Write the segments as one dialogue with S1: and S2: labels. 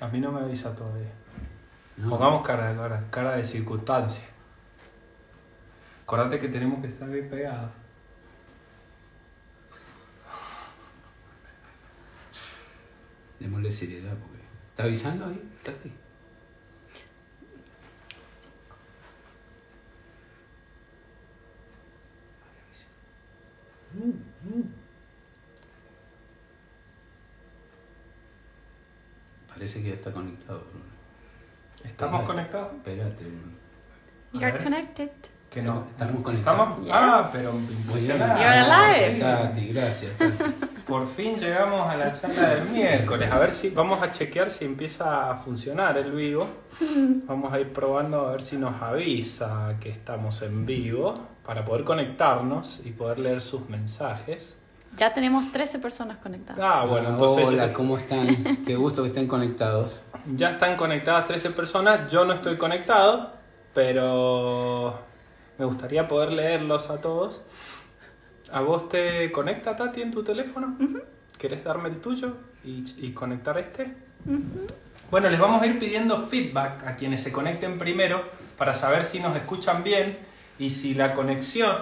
S1: A mí no me avisa todavía.
S2: no.
S1: Pongamos cara de cara, cara de circunstancia. Acordate que tenemos que estar bien pegados.
S2: Démosle seriedad porque. ¿Está avisando ahí, Tati? Parece que ya está conectado.
S1: ¿Estamos
S2: Espérate,
S1: conectados?
S2: Espérate.
S1: A
S3: You're
S1: ver.
S3: connected.
S1: Que no.
S2: Estamos conectados.
S1: ¿Estamos?
S3: Yes.
S1: Ah, pero impresionante.
S3: You're alive.
S2: Tati, gracias. Tati.
S1: Por fin llegamos a la charla del miércoles. A ver si vamos a chequear si empieza a funcionar el vivo. Vamos a ir probando a ver si nos avisa que estamos en vivo para poder conectarnos y poder leer sus mensajes.
S3: Ya tenemos 13 personas conectadas.
S1: Ah, bueno, entonces
S2: Hola, ¿cómo están? Qué gusto que estén conectados.
S1: ya están conectadas 13 personas. Yo no estoy conectado, pero me gustaría poder leerlos a todos. ¿A vos te conecta Tati en tu teléfono? ¿Querés darme el tuyo y, y conectar este? Bueno, les vamos a ir pidiendo feedback a quienes se conecten primero para saber si nos escuchan bien y si la conexión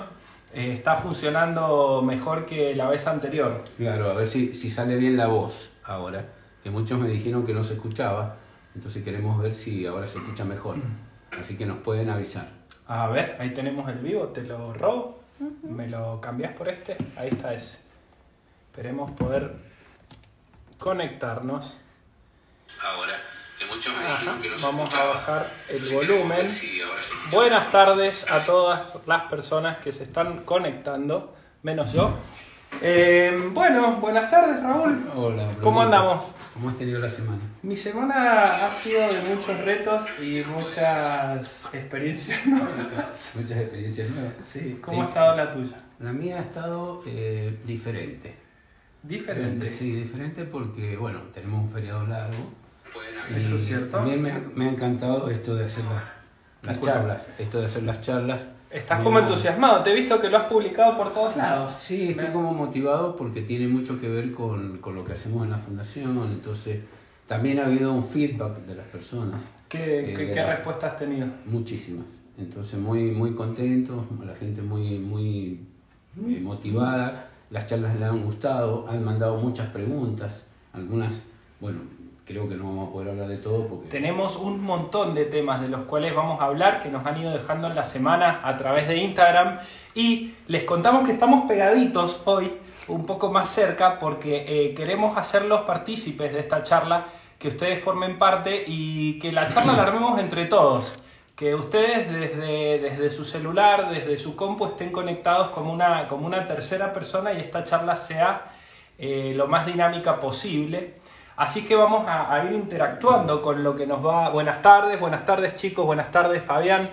S1: eh, está funcionando mejor que la vez anterior.
S2: Claro, a ver si, si sale bien la voz ahora. Que muchos me dijeron que no se escuchaba. Entonces queremos ver si ahora se escucha mejor. Así que nos pueden avisar.
S1: A ver, ahí tenemos el vivo, te lo robo. ¿Me lo cambias por este? Ahí está ese. Esperemos poder conectarnos.
S2: Ahora, que muchos me
S1: Ajá, Vamos a bajar el volumen. Buenas tardes a todas las personas que se están conectando, menos yo. Eh, bueno, buenas tardes Raúl.
S2: Hola.
S1: ¿Cómo
S2: Brunito.
S1: andamos?
S2: ¿Cómo has tenido la semana?
S1: Mi semana ha sido de muchos retos y muchas experiencias nuevas.
S2: Muchas experiencias nuevas.
S1: Sí, ¿cómo
S2: Sí.
S1: ha estado la tuya?
S2: La mía ha estado eh, diferente.
S1: Diferente.
S2: Sí, diferente porque, bueno, tenemos un feriado largo.
S1: Eso es cierto.
S2: También me ha, me ha encantado esto de hacer las, las
S1: Disculpa.
S2: charlas. Esto de hacer las charlas.
S1: Estás
S2: Me
S1: como entusiasmado, te he visto que lo has publicado por todos lados.
S2: Sí, estoy como motivado porque tiene mucho que ver con, con lo que hacemos en la fundación. Entonces, también ha habido un feedback de las personas.
S1: ¿Qué,
S2: Eh,
S1: qué,
S2: de
S1: qué
S2: la-
S1: respuesta has tenido?
S2: Muchísimas. Entonces, muy, muy contentos, la gente muy, muy eh, motivada. Las charlas le han gustado, han mandado muchas preguntas. Algunas, bueno, creo que no vamos a poder hablar de todo porque...
S1: Tenemos un montón de temas de los cuales vamos a hablar que nos han ido dejando en la semana a través de Instagram y les contamos que estamos pegaditos hoy, un poco más cerca, porque eh, queremos hacerlos partícipes de esta charla, que ustedes formen parte y que la charla la armemos entre todos. Que ustedes desde, desde su celular, desde su compu estén conectados como una, como una tercera persona y esta charla sea eh, lo más dinámica posible. Así que vamos a, a ir interactuando con lo que nos va. Buenas tardes, buenas tardes chicos, buenas tardes Fabián.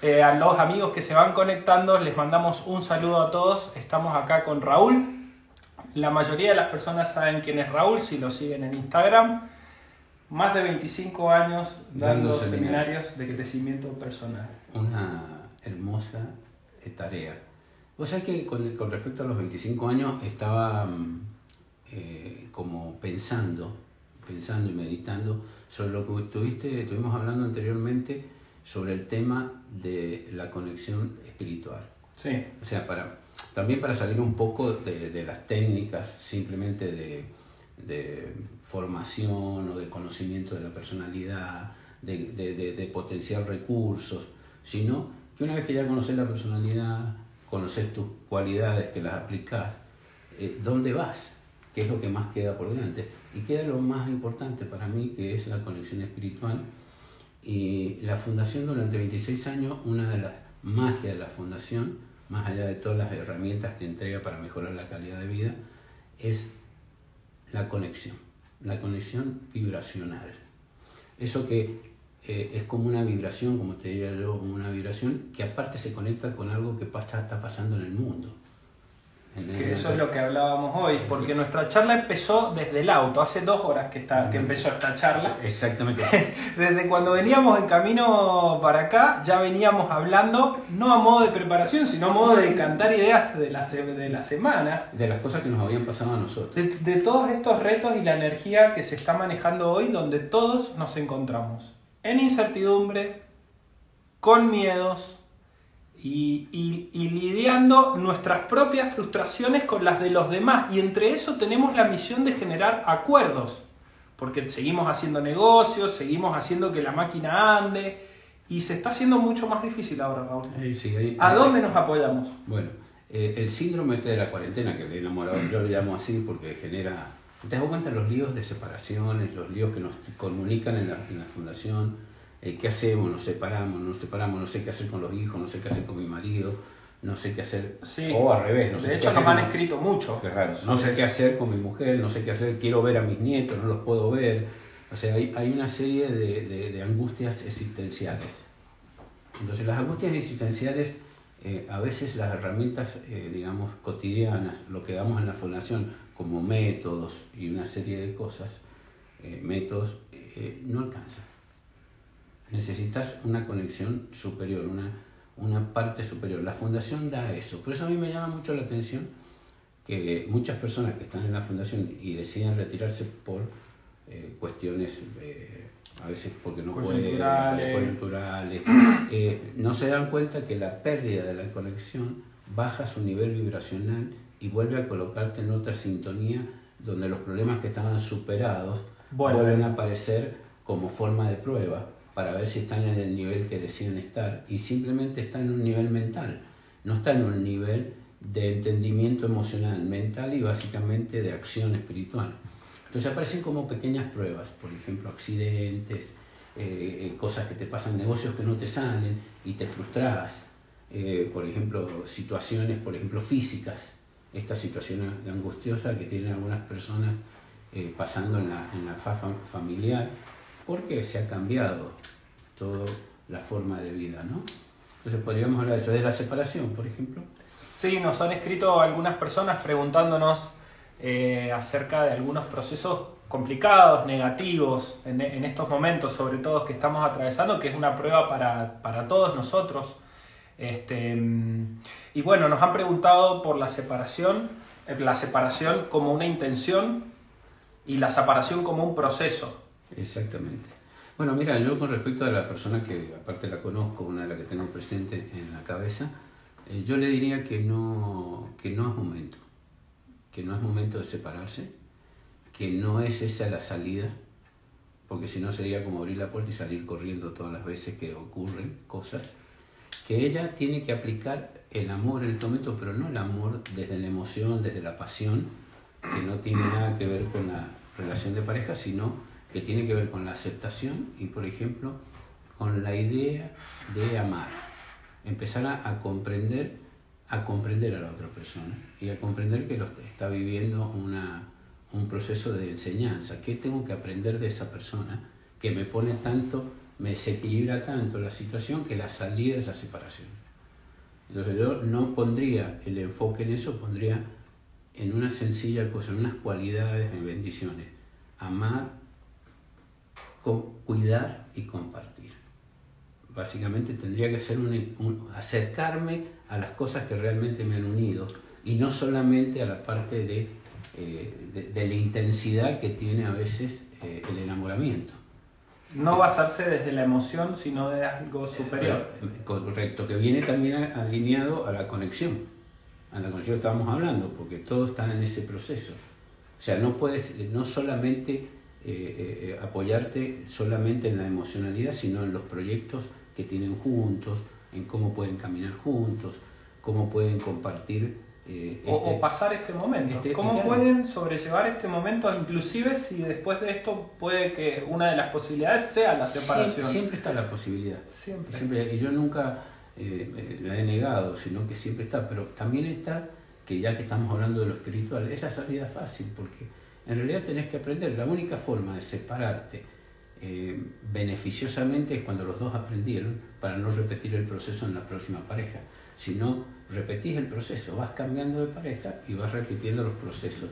S1: Eh, a los amigos que se van conectando les mandamos un saludo a todos. Estamos acá con Raúl. La mayoría de las personas saben quién es Raúl si lo siguen en Instagram. Más de 25 años dando,
S2: Dando
S1: seminarios.
S2: seminarios.
S1: de crecimiento personal.
S2: una hermosa eh, tarea. Vos sabés que con, con respecto a los 25 años estaba mm, eh, como pensando, pensando y meditando sobre lo que tuviste, estuvimos hablando anteriormente sobre el tema de la conexión espiritual.
S1: Sí,
S2: O sea, para, también para salir un poco de, de las técnicas simplemente de, de formación o de conocimiento de la personalidad, de- de potenciar recursos, sino que una vez que ya conoces la personalidad, conoces tus cualidades, que las aplicas, eh, ¿dónde vas? ¿Qué es lo que más queda por delante? Y queda lo más importante para mí, que es la conexión espiritual. Y la fundación durante 26 años, una de las magias de la fundación, más allá de todas las herramientas que entrega para mejorar la calidad de vida, es la conexión, la conexión vibracional. Eso que eh, es como una vibración, como te diría yo, una vibración que aparte se conecta con algo que pasa, está pasando en el mundo.
S1: Que eso es lo que hablábamos hoy, porque nuestra charla empezó desde el auto, hace dos horas que, está, que empezó esta charla.
S2: Exactamente.
S1: desde cuando veníamos en camino para acá, ya veníamos hablando, no a modo de preparación, sino a modo de cantar ideas de la, de la semana.
S2: De las cosas que nos habían pasado a nosotros.
S1: De, de todos estos retos y la energía que se está manejando hoy, donde todos nos encontramos. En incertidumbre, con miedos, y, lidiando nuestras propias frustraciones con las de los demás. Y entre eso tenemos la misión de generar acuerdos, porque seguimos haciendo negocios, seguimos haciendo que la máquina ande, y se está haciendo mucho más difícil ahora, Raúl. ¿A dónde nos apoyamos?
S2: Bueno, eh, el síndrome de la cuarentena, que le he enamorado, yo lo llamo así porque genera... ¿Te das cuenta los líos de separaciones, los líos que nos comunican en la, en la fundación? Eh, ¿qué hacemos? Nos separamos, nos separamos, no sé qué hacer con los hijos, no sé qué hacer con mi marido, no sé qué hacer, o al revés, no sé
S1: de hecho nos han escrito mucho.
S2: Qué raro. No sé qué hacer con mi mujer, no sé qué hacer, quiero ver a mis nietos, no los puedo ver. O sea, hay, hay una serie de, de, angustias existenciales. Entonces, las angustias existenciales, eh, a veces las herramientas, eh, digamos, cotidianas, lo que damos en la fundación como métodos y una serie de cosas, métodos, no alcanzan necesitas una conexión superior, una, una parte superior. La fundación da eso. Por eso a mí me llama mucho la atención que muchas personas que están en la fundación y deciden retirarse por eh, cuestiones, eh, a veces porque no pueden, coyunturales, eh, no se dan cuenta que la pérdida de la conexión baja su nivel vibracional y vuelve a colocarte en otra sintonía donde los problemas que estaban superados vuelven a aparecer como forma de prueba para ver si están en el nivel que deciden estar. Y simplemente están en un nivel mental, no están en un nivel de entendimiento emocional, mental y básicamente de acción espiritual. Entonces aparecen como pequeñas pruebas, por ejemplo, accidentes, eh, eh, cosas que te pasan, negocios que no te salen y te frustras, eh, por ejemplo, situaciones, por ejemplo, físicas, esta situación angustiosa que tienen algunas personas pasando en la, en la familiar, porque se ha cambiado toda la forma de vida, ¿no? Entonces podríamos hablar de eso, de la separación, por ejemplo.
S1: Sí, nos han escrito algunas personas preguntándonos eh, acerca de algunos procesos complicados, negativos, en, estos momentos, sobre todo que estamos atravesando, que es una prueba para, todos nosotros. Este, y bueno, nos han preguntado por la separación, eh, la separación como una intención y la separación como un proceso.
S2: Exactamente. Bueno, mira, yo con respecto a la persona que aparte la conozco, una de las que tengo presente en la cabeza, eh, yo le diría que no, que no es momento, que no es momento de separarse, que no es esa la salida, porque si no sería como abrir la puerta y salir corriendo todas las veces que ocurren cosas, que ella tiene que aplicar el amor en el momento, pero no el amor desde la emoción, desde la pasión, que no tiene nada que ver con la relación de pareja, sino que tiene que ver con la aceptación y, por ejemplo, con la idea de amar. Empezar a, comprender, a comprender a la otra persona y a comprender que lo, está viviendo una, un proceso de enseñanza. ¿Qué tengo que aprender de esa persona que me pone tanto, me desequilibra tanto la situación que la salida es la separación? Entonces yo no pondría el enfoque en eso, pondría en una sencilla cosa, en unas cualidades, en bendiciones. Amar cuidar y compartir. Básicamente tendría que ser un, acercarme a las cosas que realmente me han unido y no solamente a la parte de, eh, de, la intensidad que tiene a veces eh, el enamoramiento.
S1: No basarse desde la emoción, sino de algo superior.
S2: Eh, correcto, que viene también alineado a la conexión, a la conexión que estábamos hablando, porque todos están en ese proceso. O sea, no puedes, no solamente eh, eh, apoyarte solamente en la emocionalidad, sino en los proyectos que tienen juntos, en cómo pueden caminar juntos, cómo pueden compartir.
S1: Eh, o, este pasar este momento. Este, ¿Cómo pueden sobrellevar este momento, inclusive si después de esto puede que una de las posibilidades sea la separación?
S2: Siempre, está la posibilidad. Siempre. Y yo nunca la he negado, sino que siempre está. Pero también está que ya que estamos hablando de lo espiritual, es la salida fácil, porque en realidad tenés que aprender. La única forma de separarte eh, beneficiosamente es cuando los dos aprendieron para no repetir el proceso en la próxima pareja. sino repetís el proceso, vas cambiando de pareja y vas repitiendo los procesos.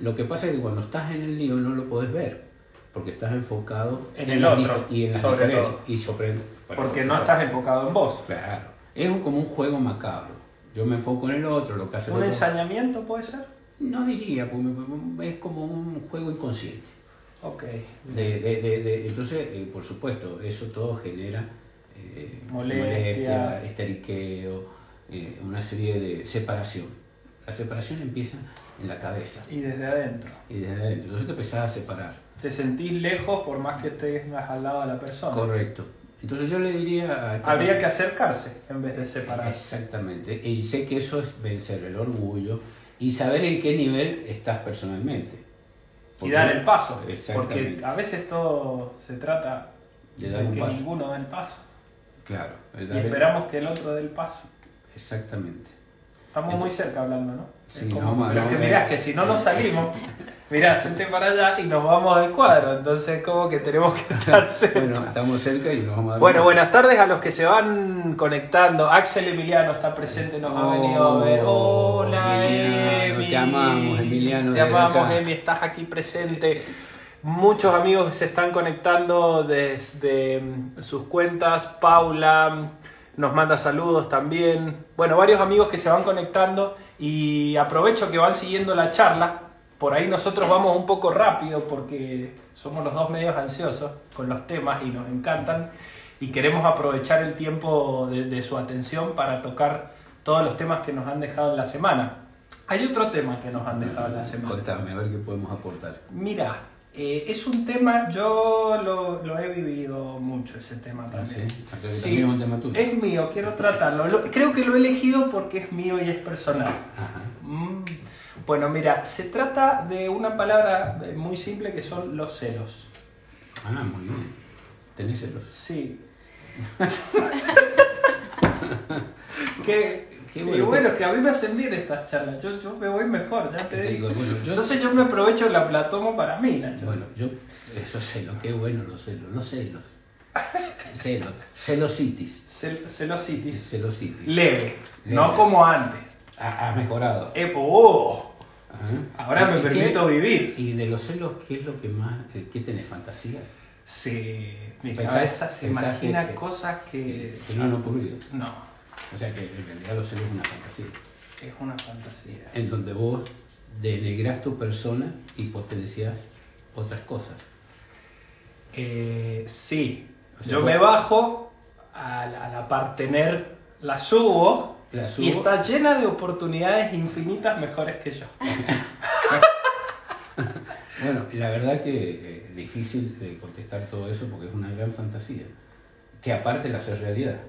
S2: Lo que pasa es que cuando estás en el lío no lo podés ver, porque estás enfocado
S1: En el otro,
S2: y en las
S1: sobre todo.
S2: Y sobre,
S1: Porque no estás enfocado en vos.
S2: Claro, es como un juego macabro. Yo me enfoco en el otro, lo que hace el
S1: ¿Un
S2: otro.
S1: ensañamiento puede ser?
S2: No diría, me- es como un juego inconsciente.
S1: Ok.
S2: De- de- de- de- entonces, eh, por supuesto, eso todo genera eh,
S1: Molestia.
S2: esteriqueo, eh, una serie de separación. La separación empieza en la cabeza
S1: Y desde adentro.
S2: y desde adentro. Entonces te empezás a separar.
S1: Te sentís lejos por más que tengas al lado a la persona.
S2: Correcto. Entonces yo le diría a
S1: Habría que acercarse en vez de separarse.
S2: Exactamente. Y sé que eso es vencer el orgullo y saber en qué nivel estás personalmente.
S1: Y dar el paso. Porque a veces todo se trata
S2: De
S1: de,
S2: dar un
S1: que
S2: paso.
S1: ninguno da el paso.
S2: Claro. el
S1: Y
S2: el-
S1: esperamos que el otro dé el paso.
S2: Exactamente.
S1: Estamos muy cerca hablando, ¿no?
S2: Sí,
S1: Es como- pero
S2: no,
S1: que mirá, que si no nos salimos, mirá, sente para allá y nos vamos de cuadro. Entonces, como que tenemos que estar cerca.
S2: Bueno, estamos cerca y nos vamos a dar
S1: Bueno, buenas tardes a los que se van conectando. Axel Emiliano está presente, nos ha
S2: Oh,
S1: venido a ver. Hola,
S2: Emiliano,
S1: Emi.
S2: te amamos, Emiliano,
S1: Te amamos,
S2: acá.
S1: Emi, estás aquí presente. Muchos amigos se están conectando desde mm, sus cuentas. Paula nos manda saludos también. Bueno, varios amigos que se van conectando y aprovecho que van siguiendo la charla. Por ahí nosotros vamos un poco rápido porque somos los dos medios ansiosos con los temas y nos encantan y queremos aprovechar el tiempo de, de su atención para tocar todos los temas que nos han dejado en la semana. Hay otro tema que nos han dejado en la semana.
S2: Contame, a ver qué podemos aportar.
S1: Mira, eh, es un tema, yo lo, lo he vivido mucho ese tema también.
S2: ¿Sí? Es un tema tuyo.
S1: es mío, quiero tratarlo. Lo- creo que lo he elegido porque es mío y es personal.
S2: Ajá.
S1: Bueno, mira, se trata de una palabra eh, muy simple que son los celos.
S2: Ah, muy bien. ¿Tenés celos?
S1: Sí. que,
S2: Qué
S1: y
S2: bueno.
S1: bueno, es que a mí me hacen bien estas charlas. Yo, yo me voy mejor, ya te
S2: Te
S1: digo.
S2: digo, bueno, yo-
S1: Entonces yo me aprovecho la, la tomo para mí, Nacho.
S2: Bueno, yo, eso celos, qué bueno los celos, los celos. Celos, celositis.
S1: Cel- celositis.
S2: Celositis.
S1: Leve,
S2: Leve.
S1: no como antes.
S2: Ha, ha mejorado.
S1: Eh, oh,
S2: Ajá.
S1: ahora me
S2: ¿Y qué-
S1: permito vivir.
S2: Y de los celos, ¿qué es lo que más, eh, qué tenés fantasías?
S1: Sí, mi
S2: Pensás-
S1: cabeza se imagina
S2: que-
S1: cosas que...
S2: que no han ocurrido.
S1: No,
S2: O sea que en realidad los celos es una fantasía.
S1: es una fantasía.
S2: En donde vos denegras tu persona y potencias otras cosas.
S1: Eh, sí,
S2: O sea,
S1: yo
S2: vos-
S1: me bajo a la, a la partener, la subo,
S2: La subo.
S1: y está llena de oportunidades infinitas mejores que yo.
S2: Bueno, la verdad que es difícil de contestar todo eso porque es una gran fantasía, que aparte la haces realidad.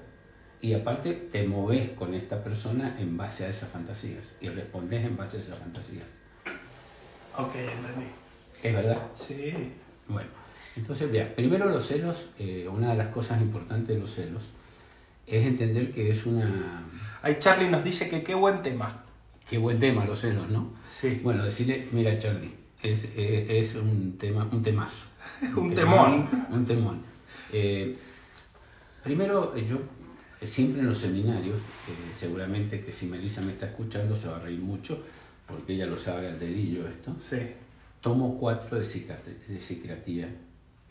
S2: Y aparte te moves con esta persona en base a esas fantasías y respondes en base a esas fantasías.
S1: Ok, entendí.
S2: ¿Es verdad?
S1: Sí.
S2: Bueno, entonces, mira, primero los celos, eh, una de las cosas importantes de los celos es entender que es una...
S1: Ahí Charlie nos dice que qué buen tema.
S2: Qué buen tema los celos, ¿no?
S1: Sí.
S2: Bueno, decirle, mira Charlie, es, eh, es un tema, un temazo.
S1: Un
S2: temazo,
S1: temón.
S2: Un temón. Eh, primero, yo siempre en los seminarios, eh, seguramente que si Melissa me está escuchando se va a reír mucho, porque ella lo sabe al dedillo esto.
S1: Sí.
S2: Tomo cuatro de, de psiquiatría,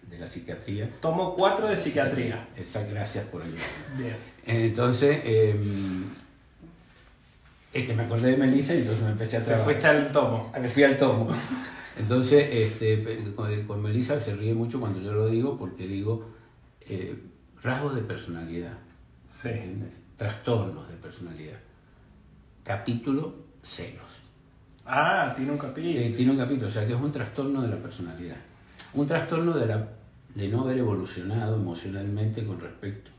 S2: de la psiquiatría.
S1: Tomo cuatro de psiquiatría.
S2: Exacto, gracias por ayudar.
S1: Bien.
S2: Entonces, eh, es que me acordé de Melissa y entonces me empecé a trabajar.
S1: fuiste al tomo.
S2: Me fui al tomo. Entonces, este, con, con Melissa se ríe mucho cuando yo lo digo porque digo eh, rasgos de personalidad,
S1: Sí.
S2: ¿entiendes? trastornos de personalidad. Capítulo celos.
S1: Ah, tiene un
S2: Eh,
S1: capítulo.
S2: tiene un capítulo, o sea que es un trastorno de la personalidad. Un trastorno de, la, de no haber evolucionado emocionalmente con respecto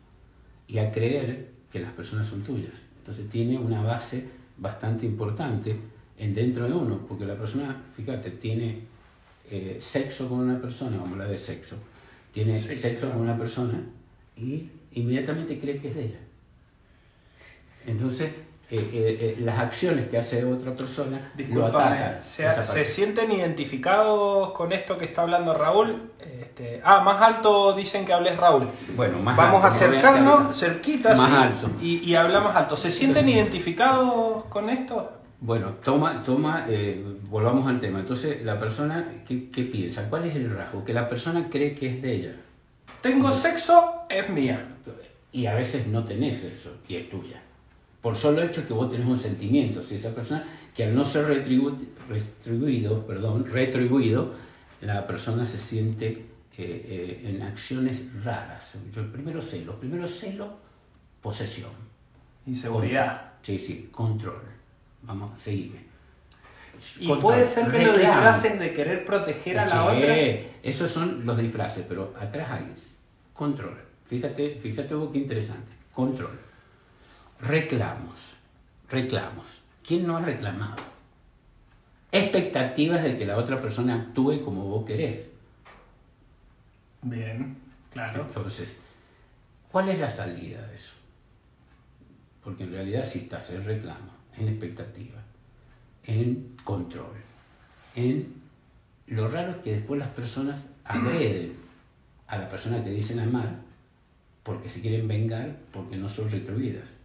S2: y a creer que las personas son tuyas. Entonces tiene una base bastante importante en dentro de uno, porque la persona, fíjate, tiene eh, sexo con una persona, vamos a hablar de sexo, tiene
S1: Sí,
S2: sexo con una persona y inmediatamente cree que es de ella. Entonces, eh, eh, eh, las acciones que hace otra persona lo atacan.
S1: ¿se, sienten identificados con esto que está hablando Raúl? Este, ah, más alto dicen que hables Raúl.
S2: Bueno, más
S1: Vamos
S2: alto,
S1: a
S2: no
S1: acercarnos,
S2: hacer-
S1: cerquita.
S2: Más
S1: sí,
S2: alto.
S1: Y, y hablamos alto. ¿Se sienten identificados con esto?
S2: Bueno, toma, toma, eh, volvamos al tema. Entonces, la persona, ¿qué, qué piensa? ¿Cuál es el rasgo? Que la persona cree que es de ella.
S1: Tengo sexo, es mía.
S2: Y a veces no tenés eso, y es tuya. Por solo hecho que vos tenés un sentimiento. Si esa persona, que al no ser retribu- retribuido, perdón, retribuido, la persona se siente eh, eh, en acciones raras. Yo, el primero celo, primero celo, posesión.
S1: Inseguridad.
S2: Sí, sí, control. Vamos, seguime.
S1: Y
S2: Control,
S1: puede ser que lo disfracen de querer proteger a la
S2: Sí,
S1: otra.
S2: Esos son los disfraces, pero atrás hay control. Fíjate, fíjate vos qué interesante. Control. Reclamos. Reclamos. ¿Quién no ha reclamado? Expectativas de que la otra persona actúe como vos querés.
S1: Bien, claro.
S2: Entonces, ¿cuál es la salida de eso? Porque en realidad si estás en reclamo, en expectativa, en control, en... Lo raro es que después las personas agreden a la persona que dicen amar porque se quieren vengar porque no son retribuidas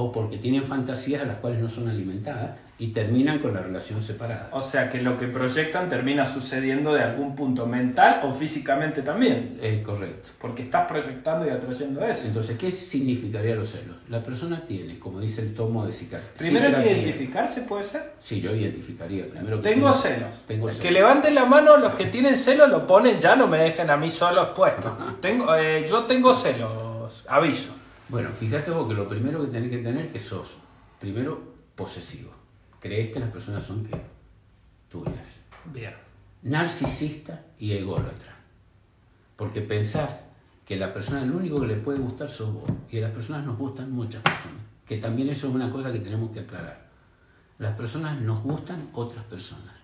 S2: o porque tienen fantasías a las cuales no son alimentadas y terminan con la relación separada.
S1: O sea que lo que proyectan termina sucediendo de algún punto mental o físicamente también.
S2: Correcto.
S1: Porque estás proyectando y atrayendo eso.
S2: Entonces, ¿qué significaría los celos? La persona tiene, como dice el tomo de Sicar.
S1: Primero que identificarse, ¿puede ser?
S2: Sí, yo identificaría primero. que
S1: Tengo celos.
S2: Tengo
S1: que
S2: celos.
S1: levanten la mano los que tienen celos, lo ponen ya, no me dejen a mí solo expuesto. tengo, eh, yo tengo celos, aviso.
S2: Bueno, fíjate vos que lo primero que tenés que tener es que sos, primero, posesivo. Crees que las personas son ¿qué? tuyas.
S1: Bien.
S2: Narcisista y ególatra. Porque pensás que la persona, lo único que le puede gustar sos vos. Y a las personas nos gustan muchas personas. Que también eso es una cosa que tenemos que aclarar. Las personas nos gustan otras personas.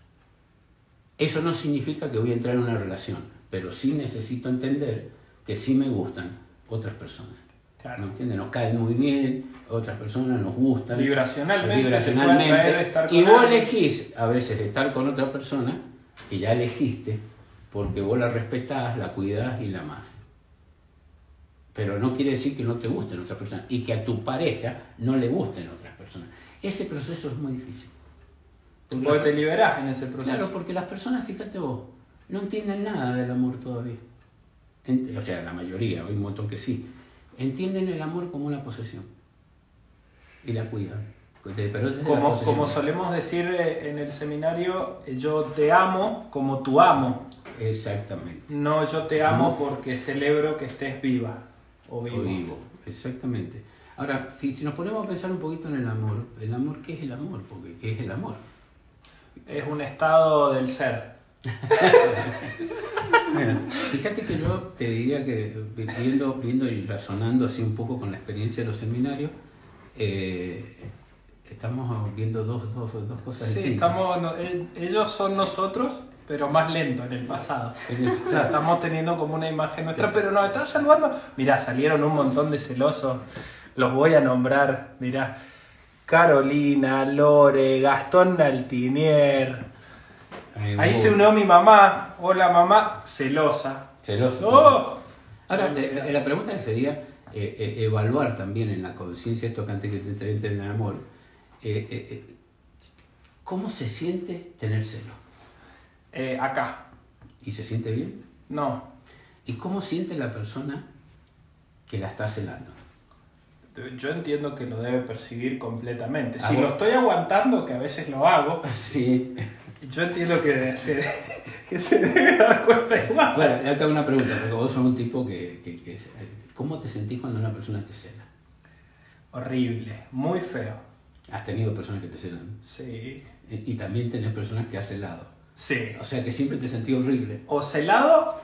S2: Eso no significa que voy a entrar en una relación, pero sí necesito entender que sí me gustan otras personas.
S1: Claro.
S2: ¿Me entiendes? Nos caen muy bien, otras personas nos gustan.
S1: Vibracionalmente estar con
S2: y vos
S1: alguien.
S2: elegís a veces estar con otra persona que ya elegiste porque vos la respetás, la cuidás y la amás. Pero no quiere decir que no te gusten otras personas y que a tu pareja no le gusten otras personas. Ese proceso es muy difícil. Porque
S1: te liberás en ese proceso.
S2: Claro, porque las personas, fíjate vos, no entienden nada del amor todavía. O sea, la mayoría, hay un montón que sí. Entienden el amor como una posesión. Y la cuidan. La
S1: Como, como solemos decir eh, en el seminario, eh, yo te amo como tú amo.
S2: Exactamente.
S1: No, yo te amo
S2: No.
S1: porque celebro que estés viva o vivo.
S2: O vivo, exactamente. Ahora, si nos ponemos a pensar un poquito en el amor, ¿el amor qué es el amor? Porque ¿qué es el amor?
S1: Es un estado del ser.
S2: Mira, fíjate que yo te diría que vi- viendo, viendo y razonando así un poco con la experiencia de los seminarios, eh, estamos viendo dos, dos, dos cosas
S1: Sí,
S2: distintas.
S1: estamos, no, eh, ellos son nosotros, pero más lento en el pasado. O sea, estamos teniendo como una imagen nuestra, pero nos están salvando. Mirá, salieron un montón de celosos. Los voy a nombrar. Mirá, Carolina, Lore, Gastón Altinier.
S2: Ay,
S1: Ahí se unió mi mamá. Hola mamá, celosa.
S2: Celoso.
S1: ¡Oh!
S2: Ahora, eh, eh, la pregunta sería eh, eh, evaluar también en la conciencia, esto que antes que te entre en el amor, eh, eh, eh, ¿cómo se siente tener celo?
S1: Eh, acá.
S2: ¿Y se siente bien?
S1: No.
S2: ¿Y cómo siente la persona que la está celando?
S1: Yo entiendo que lo debe percibir completamente.
S2: ¿A
S1: Si
S2: vos?
S1: lo estoy aguantando, que a veces lo hago,
S2: Sí.
S1: Yo entiendo que se, que se debe dar cuenta igual.
S2: Bueno, ya te hago una pregunta, porque vos sos un tipo que, que- que- ¿Cómo te sentís cuando una persona te cela?
S1: Horrible, muy feo.
S2: Has tenido personas que te celan.
S1: Sí.
S2: Y, y también tenés personas que has celado.
S1: Sí.
S2: O sea que siempre te sentí horrible.
S1: O celado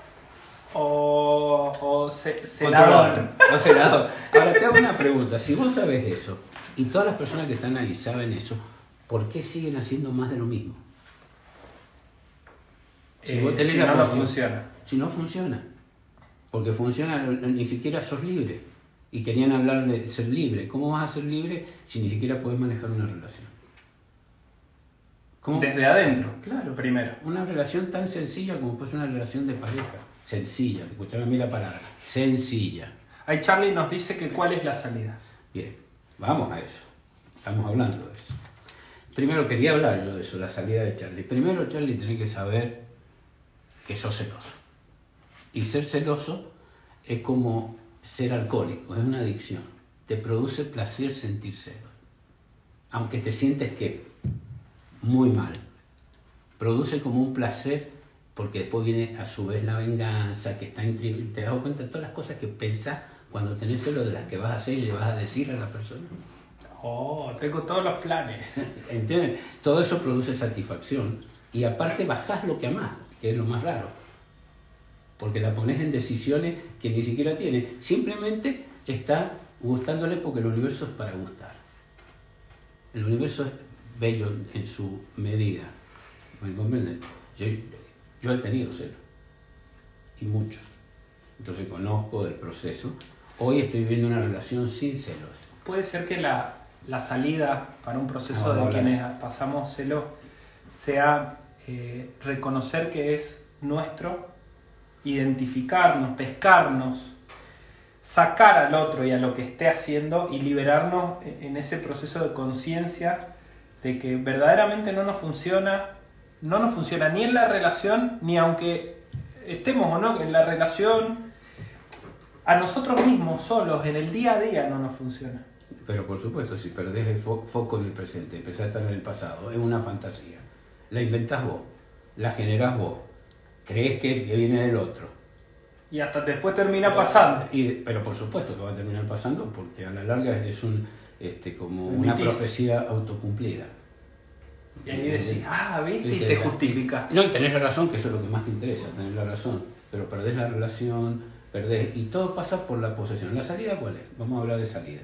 S1: o, o ce- celador.
S2: O celador. Ahora te hago una pregunta. Si vos sabes eso, y todas las personas que están ahí saben eso, ¿por qué siguen haciendo más de lo mismo? Si
S1: Eh,
S2: vos tenés
S1: si
S2: la
S1: no, no funciona.
S2: Si no funciona. Porque funciona, ni siquiera sos libre. Y querían hablar de ser libre. ¿Cómo vas a ser libre si ni siquiera puedes manejar una relación? ¿Cómo?
S1: Desde adentro.
S2: Claro.
S1: Primero.
S2: Una relación tan sencilla como puede ser una relación de pareja. sencilla, escuchame a mí la palabra, sencilla.
S1: Ahí Charlie nos dice que cuál es la salida.
S2: Bien, vamos a eso. Estamos hablando de eso. Primero quería hablar yo de eso, la salida de Charlie. Primero Charlie tiene que saber que sos celoso. Y ser celoso es como ser alcohólico, es una adicción. Te produce placer sentir celos. Aunque te sientes que muy mal. Produce como un placer porque después viene a su vez la venganza, que está entre... ¿Te das cuenta de todas las cosas que pensás cuando tenés celos de las que vas a hacer y le vas a decir a la persona?
S1: Oh, tengo todos los planes.
S2: ¿Entiendes? Todo eso produce satisfacción y aparte bajás lo que amás, que es lo más raro. Porque la pones en decisiones que ni siquiera tiene. Simplemente está gustándole porque el universo es para gustar. El universo es bello en su medida. ¿Me comprendes? Yo, yo he tenido celos. Y muchos. Entonces conozco el proceso. Hoy estoy viviendo una relación sin celos.
S1: Puede ser que la, la salida para un proceso
S2: Ah,
S1: de quienes pasamos celos sea eh, reconocer que es nuestro, identificarnos, pescarnos, sacar al otro y a lo que esté haciendo y liberarnos en ese proceso de conciencia de que verdaderamente no nos funciona, no nos funciona ni en la relación, ni aunque estemos o no en la relación, a nosotros mismos solos, en el día a día no nos funciona.
S2: Pero por supuesto, si perdés el fo- foco en el presente, empezás a estar en el pasado, es una fantasía. La inventás vos, la generás vos, crees que viene del otro.
S1: Y hasta después termina pasando.
S2: Y, pero por supuesto que va a terminar pasando porque a la larga es un, este, como
S1: Un
S2: una profecía autocumplida.
S1: Y ahí decís, ah, viste, y te justifica.
S2: No, y tenés la razón, que eso es lo que más te interesa, tener la razón. Pero perdés la relación, perdés. Y todo pasa por la posesión. ¿La salida cuál es? Vamos a hablar de salida.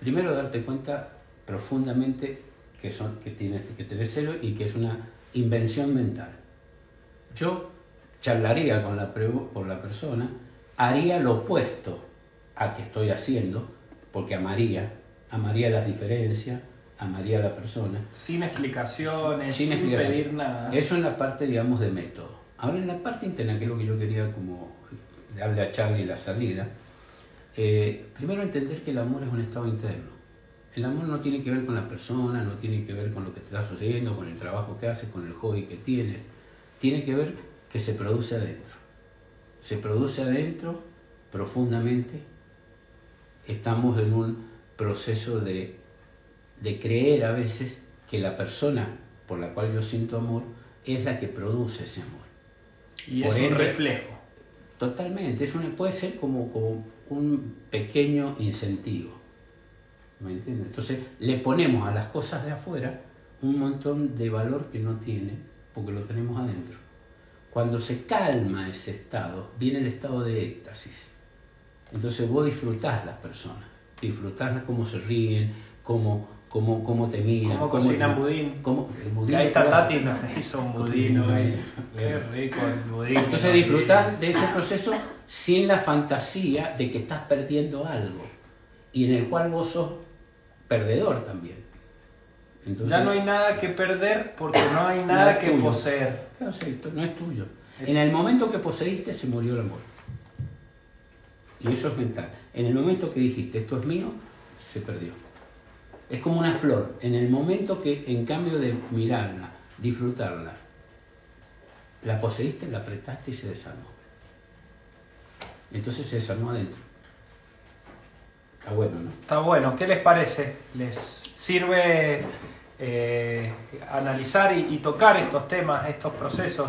S2: Primero, darte cuenta profundamente que, son, que, tienes, que tenés celo y que es una invención mental. Yo charlaría con la, con la persona, haría lo opuesto a que estoy haciendo, porque amaría, amaría las diferencias, amaría a la persona.
S1: Sin explicaciones,
S2: Sin
S1: sin, pedir nada.
S2: Eso en la parte, digamos, de método. Ahora en la parte interna, que es lo que yo quería como darle a Charlie la salida, eh, primero entender que el amor es un estado interno. El amor no tiene que ver con la persona, no tiene que ver con lo que te está sucediendo, con el trabajo que haces, con el hobby que tienes. Tiene que ver que se produce adentro. Se produce adentro profundamente. Estamos en un proceso de, de creer a veces que la persona por la cual yo siento amor es la que produce ese amor.
S1: y
S2: por
S1: es un reflejo.
S2: Totalmente, es una, puede ser como, como un pequeño incentivo. ¿Me entiendes? Entonces le ponemos a las cosas de afuera un montón de valor que no tiene porque lo tenemos adentro. Cuando se calma ese estado, viene el estado de éxtasis. Entonces vos disfrutás las personas, disfrutás cómo se ríen, cómo, cómo, cómo te miran.
S1: Cómo
S2: cómo
S1: cocinan
S2: te-
S1: budín.
S2: cómo- el budín
S1: ahí está. Tati nos hizo un budín hoy. Qué rico el budín.
S2: Entonces disfrutás de ese proceso sin la fantasía de que estás perdiendo algo y en el cual vos sos perdedor también. Entonces,
S1: Ya no hay nada que perder porque no hay nada
S2: Nada
S1: que
S2: tuyo.
S1: poseer.
S2: Claro, sí, no es tuyo.
S1: Es-
S2: En el momento que poseíste se murió el amor. Y eso es mental. En el momento que dijiste esto es mío, se perdió. Es como una flor. En el momento que en cambio de mirarla, disfrutarla, la poseíste, la apretaste y se desarmó. Entonces se desarmó adentro. Está bueno, ¿no?
S1: Está bueno, ¿qué les parece? ¿Les sirve eh, analizar y, tocar estos temas, estos procesos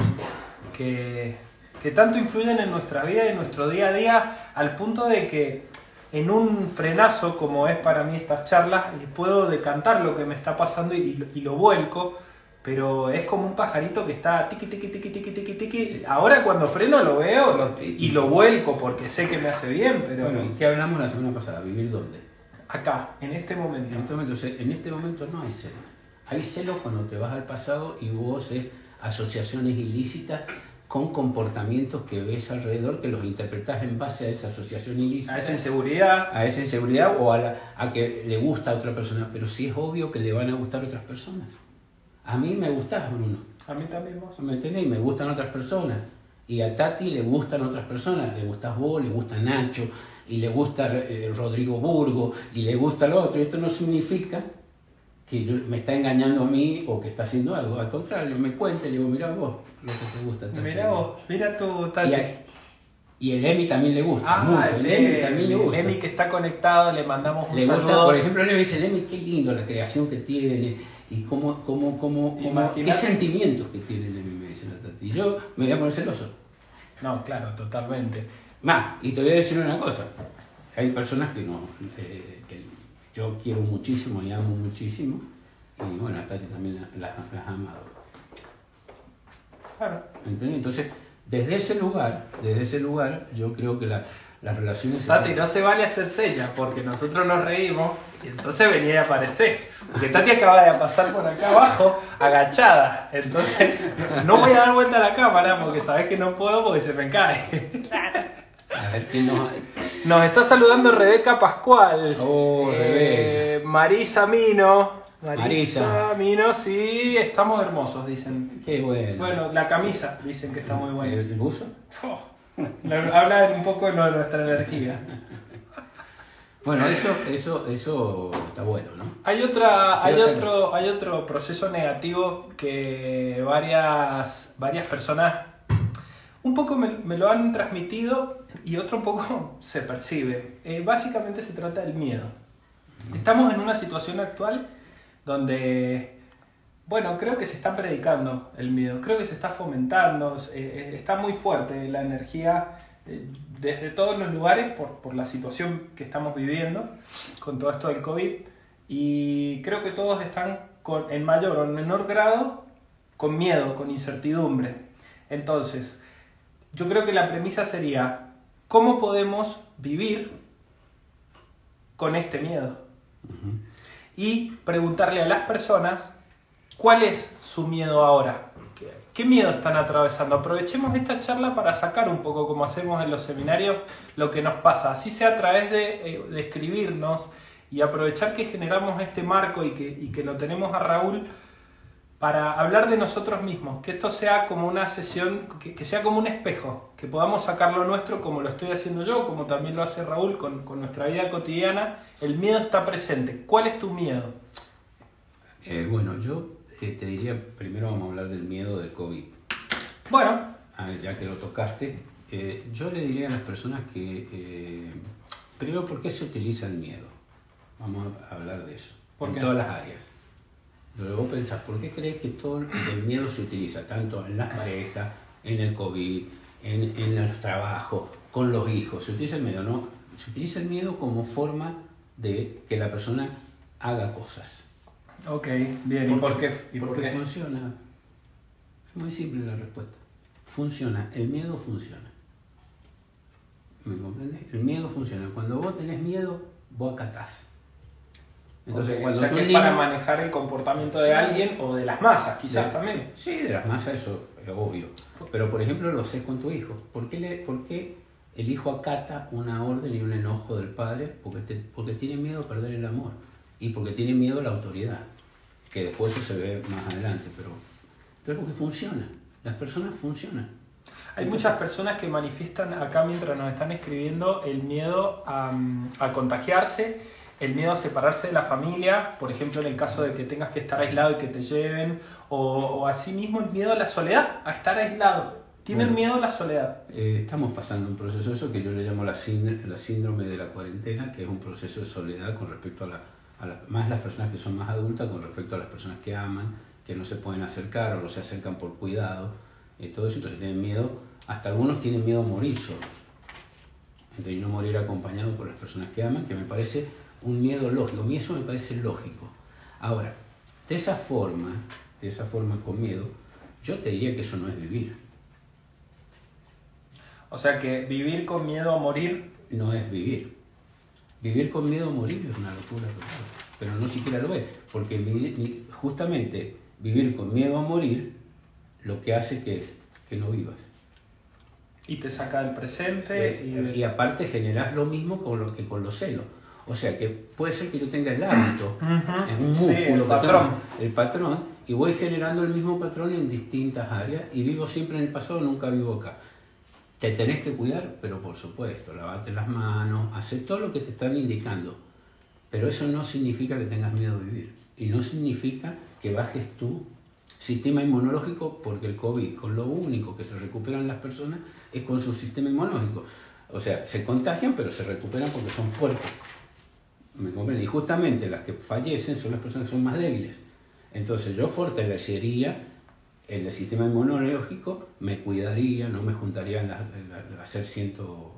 S1: que, que tanto influyen en nuestra vida y en nuestro día a día, al punto de que en un frenazo como es para mí estas charlas, puedo decantar lo que me está pasando y, lo- y lo vuelco, pero es como un pajarito que está tiqui, tiqui, tiqui, tiqui, tiqui, tiqui. Ahora cuando freno lo veo lo- y lo vuelco porque sé que me hace bien, pero
S2: Bueno, ¿y qué hablamos la semana pasada? ¿Vivir dónde?
S1: acá, en este momento.
S2: En este momento, en este momento no hay celo. Hay celo cuando te vas al pasado y vos es asociaciones ilícitas con comportamientos que ves alrededor que los interpretás en base a esa asociación ilícita.
S1: a esa inseguridad.
S2: a esa inseguridad o a, la- a que le gusta a otra persona. Pero sí es obvio que le van a gustar otras personas. A mí me gustás, Bruno.
S1: A mí también vos.
S2: ¿Me entendés? Y me gustan otras personas. Y a Tati le gustan otras personas, le gustas vos, le gusta Nacho, y le gusta eh, Rodrigo Burgo, y le gusta lo otro. Esto no significa que me está engañando a mí o que está haciendo algo. Al contrario, me cuenta y le digo, mira vos lo que te gusta. Tati.
S1: Mira vos, mira tu Tati.
S2: Y, el Emi también le gusta,
S1: ah,
S2: mucho. El, Emi también le gusta.
S1: El Emi que está conectado, le mandamos un
S2: le
S1: saludo.
S2: Gusta, por ejemplo, le dice, el Emi, qué lindo la creación que tiene y cómo, cómo, cómo, cómo qué sentimientos que tiene el Emi, me dice la Tati. Y yo me voy a poner celoso.
S1: No, claro, totalmente.
S2: Más, y te voy a decir una cosa. Hay personas que no, eh, que yo quiero muchísimo y amo muchísimo, y bueno, a Tati también las, las ha amado.
S1: Claro.
S2: Entonces, desde ese lugar, desde ese lugar, yo creo que la, las relaciones...
S1: Tati, no se vale hacer señas, porque nosotros nos reímos y entonces venía a aparecer. Porque Tati acaba de pasar por acá abajo, agachada. Entonces, no voy a dar vuelta a la cámara porque sabes que no puedo porque se me cae.
S2: A ver qué nos...
S1: Nos está saludando Rebeca Pascual.
S2: Oh,
S1: eh, Marisa Mino. Marisa, Mino, sí, estamos hermosos, dicen.
S2: Qué bueno.
S1: Bueno, la camisa, dicen que está muy buena.
S2: ¿El, buzo?
S1: Oh, habla un poco de nuestra energía.
S2: Bueno, eso, eso, eso está bueno, ¿no?
S1: Hay otra, hay otro, hay otro proceso negativo que varias, varias personas un poco me, lo han transmitido y otro un poco se percibe. Eh, básicamente se trata del miedo. Estamos en una situación actual donde, bueno, creo que se está predicando el miedo, creo que se está fomentando, eh, eh, está muy fuerte la energía eh, desde todos los lugares por, por, la situación que estamos viviendo con todo esto del COVID y creo que todos están con, en mayor o en menor grado con miedo, con incertidumbre. Entonces, yo creo que la premisa sería, ¿cómo podemos vivir con este miedo? y preguntarle a las personas cuál es su miedo ahora. ¿Qué, miedo están atravesando? Aprovechemos esta charla para sacar un poco, como hacemos en los seminarios, lo que nos pasa. Así sea a través de, eh, escribirnos y aprovechar que generamos este marco y que, que lo tenemos a Raúl para hablar de nosotros mismos, que esto sea como una sesión, que, sea como un espejo, que podamos sacar lo nuestro como lo estoy haciendo yo, como también lo hace Raúl con, nuestra vida cotidiana. El miedo está presente. ¿Cuál es tu miedo?
S2: Eh, bueno, yo eh, te diría, primero vamos a hablar del miedo del COVID.
S1: Bueno.
S2: ya que lo tocaste, eh, yo le diría a las personas que, primero, ¿por qué se utiliza el miedo? Vamos a hablar de eso,
S1: ¿Por
S2: en todas las áreas. Luego pensás, ¿por qué crees que todo el miedo se utiliza tanto en las parejas, en el COVID, en, en el trabajo, con los hijos? Se utiliza el miedo, ¿no? Se utiliza el miedo como forma de que la persona haga cosas.
S1: Ok, bien. ¿Y por qué?
S2: ¿Y por porque funciona. Es muy simple la respuesta. Funciona. El miedo funciona. ¿Me comprendes? El miedo funciona. Cuando vos tenés miedo, vos acatás.
S1: Entonces, cuando o sea, que es para manejar el comportamiento de alguien o de las masas, quizás también.
S2: Sí, de las masas, eso es obvio. Pero, por ejemplo, lo sé con tu hijo. ¿Por qué, le, por qué el hijo acata una orden y un enojo del padre? Porque, porque tiene miedo a perder el amor y porque tiene miedo a la autoridad, que después eso se ve más adelante, pero, pero porque funciona. Las personas funcionan.
S1: Hay muchas personas que manifiestan acá mientras nos están escribiendo el miedo a, a contagiarse el miedo a separarse de la familia, por ejemplo en el caso de que tengas que estar aislado y que te lleven, o, o asimismo el miedo a la soledad, a estar aislado. ¿Tienen miedo a la soledad?
S2: Eh, estamos pasando un proceso, eso que yo le llamo la, síndrome de la cuarentena, que es un proceso de soledad con respecto a, la, a más las personas que son más adultas, con respecto a las personas que aman, que no se pueden acercar o no se acercan por cuidado, y todo eso, entonces tienen miedo, hasta algunos tienen miedo a morir solos, entre no morir acompañado por las personas que aman, que me parece un miedo lógico. A mí eso me parece lógico. Ahora, de esa forma, de esa forma con miedo, yo te diría que eso no es vivir.
S1: O sea que vivir con miedo a morir
S2: no es vivir. Vivir con miedo a morir es una locura total, pero no siquiera lo es, porque justamente vivir con miedo a morir lo que hace que es que no vivas.
S1: Y te saca del presente.
S2: Eh, y, y aparte generas lo mismo con lo que con los celos. O sea que puede ser que yo tenga el hábito, en un músculo,
S1: el patrón.
S2: el patrón, y voy generando el mismo patrón en distintas áreas y vivo siempre en el pasado, nunca vivo acá. Te tenés que cuidar, pero por supuesto, lavate las manos, hacer todo lo que te están indicando. Pero eso no significa que tengas miedo de vivir. Y no significa que bajes tu sistema inmunológico, porque el COVID, con lo único que se recuperan las personas es con su sistema inmunológico. O sea, se contagian, pero se recuperan porque son fuertes. ¿Me Y justamente las que fallecen son las personas que son más débiles. Entonces yo fortalecería el sistema inmunológico, me cuidaría, no me juntaría a hacer ciento,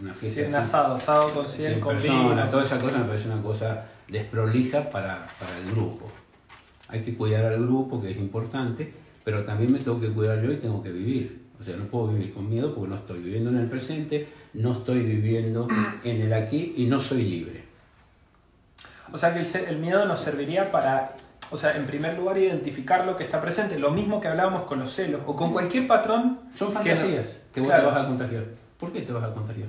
S1: una fiesta. 100 asado, asado con 100,
S2: personas, toda esa cosa me parece una cosa desprolija para, para el grupo. Hay que cuidar al grupo, que es importante, pero también me tengo que cuidar yo y tengo que vivir. O sea, no puedo vivir con miedo porque no estoy viviendo en el presente, no estoy viviendo en el aquí y no soy libre.
S1: O sea que el, el miedo nos serviría para o sea, en primer lugar, identificar lo que está presente. Lo mismo que hablábamos con los celos o con cualquier patrón.
S2: Son fantasías que, vos te vas a contagiar. ¿Por qué te vas a contagiar?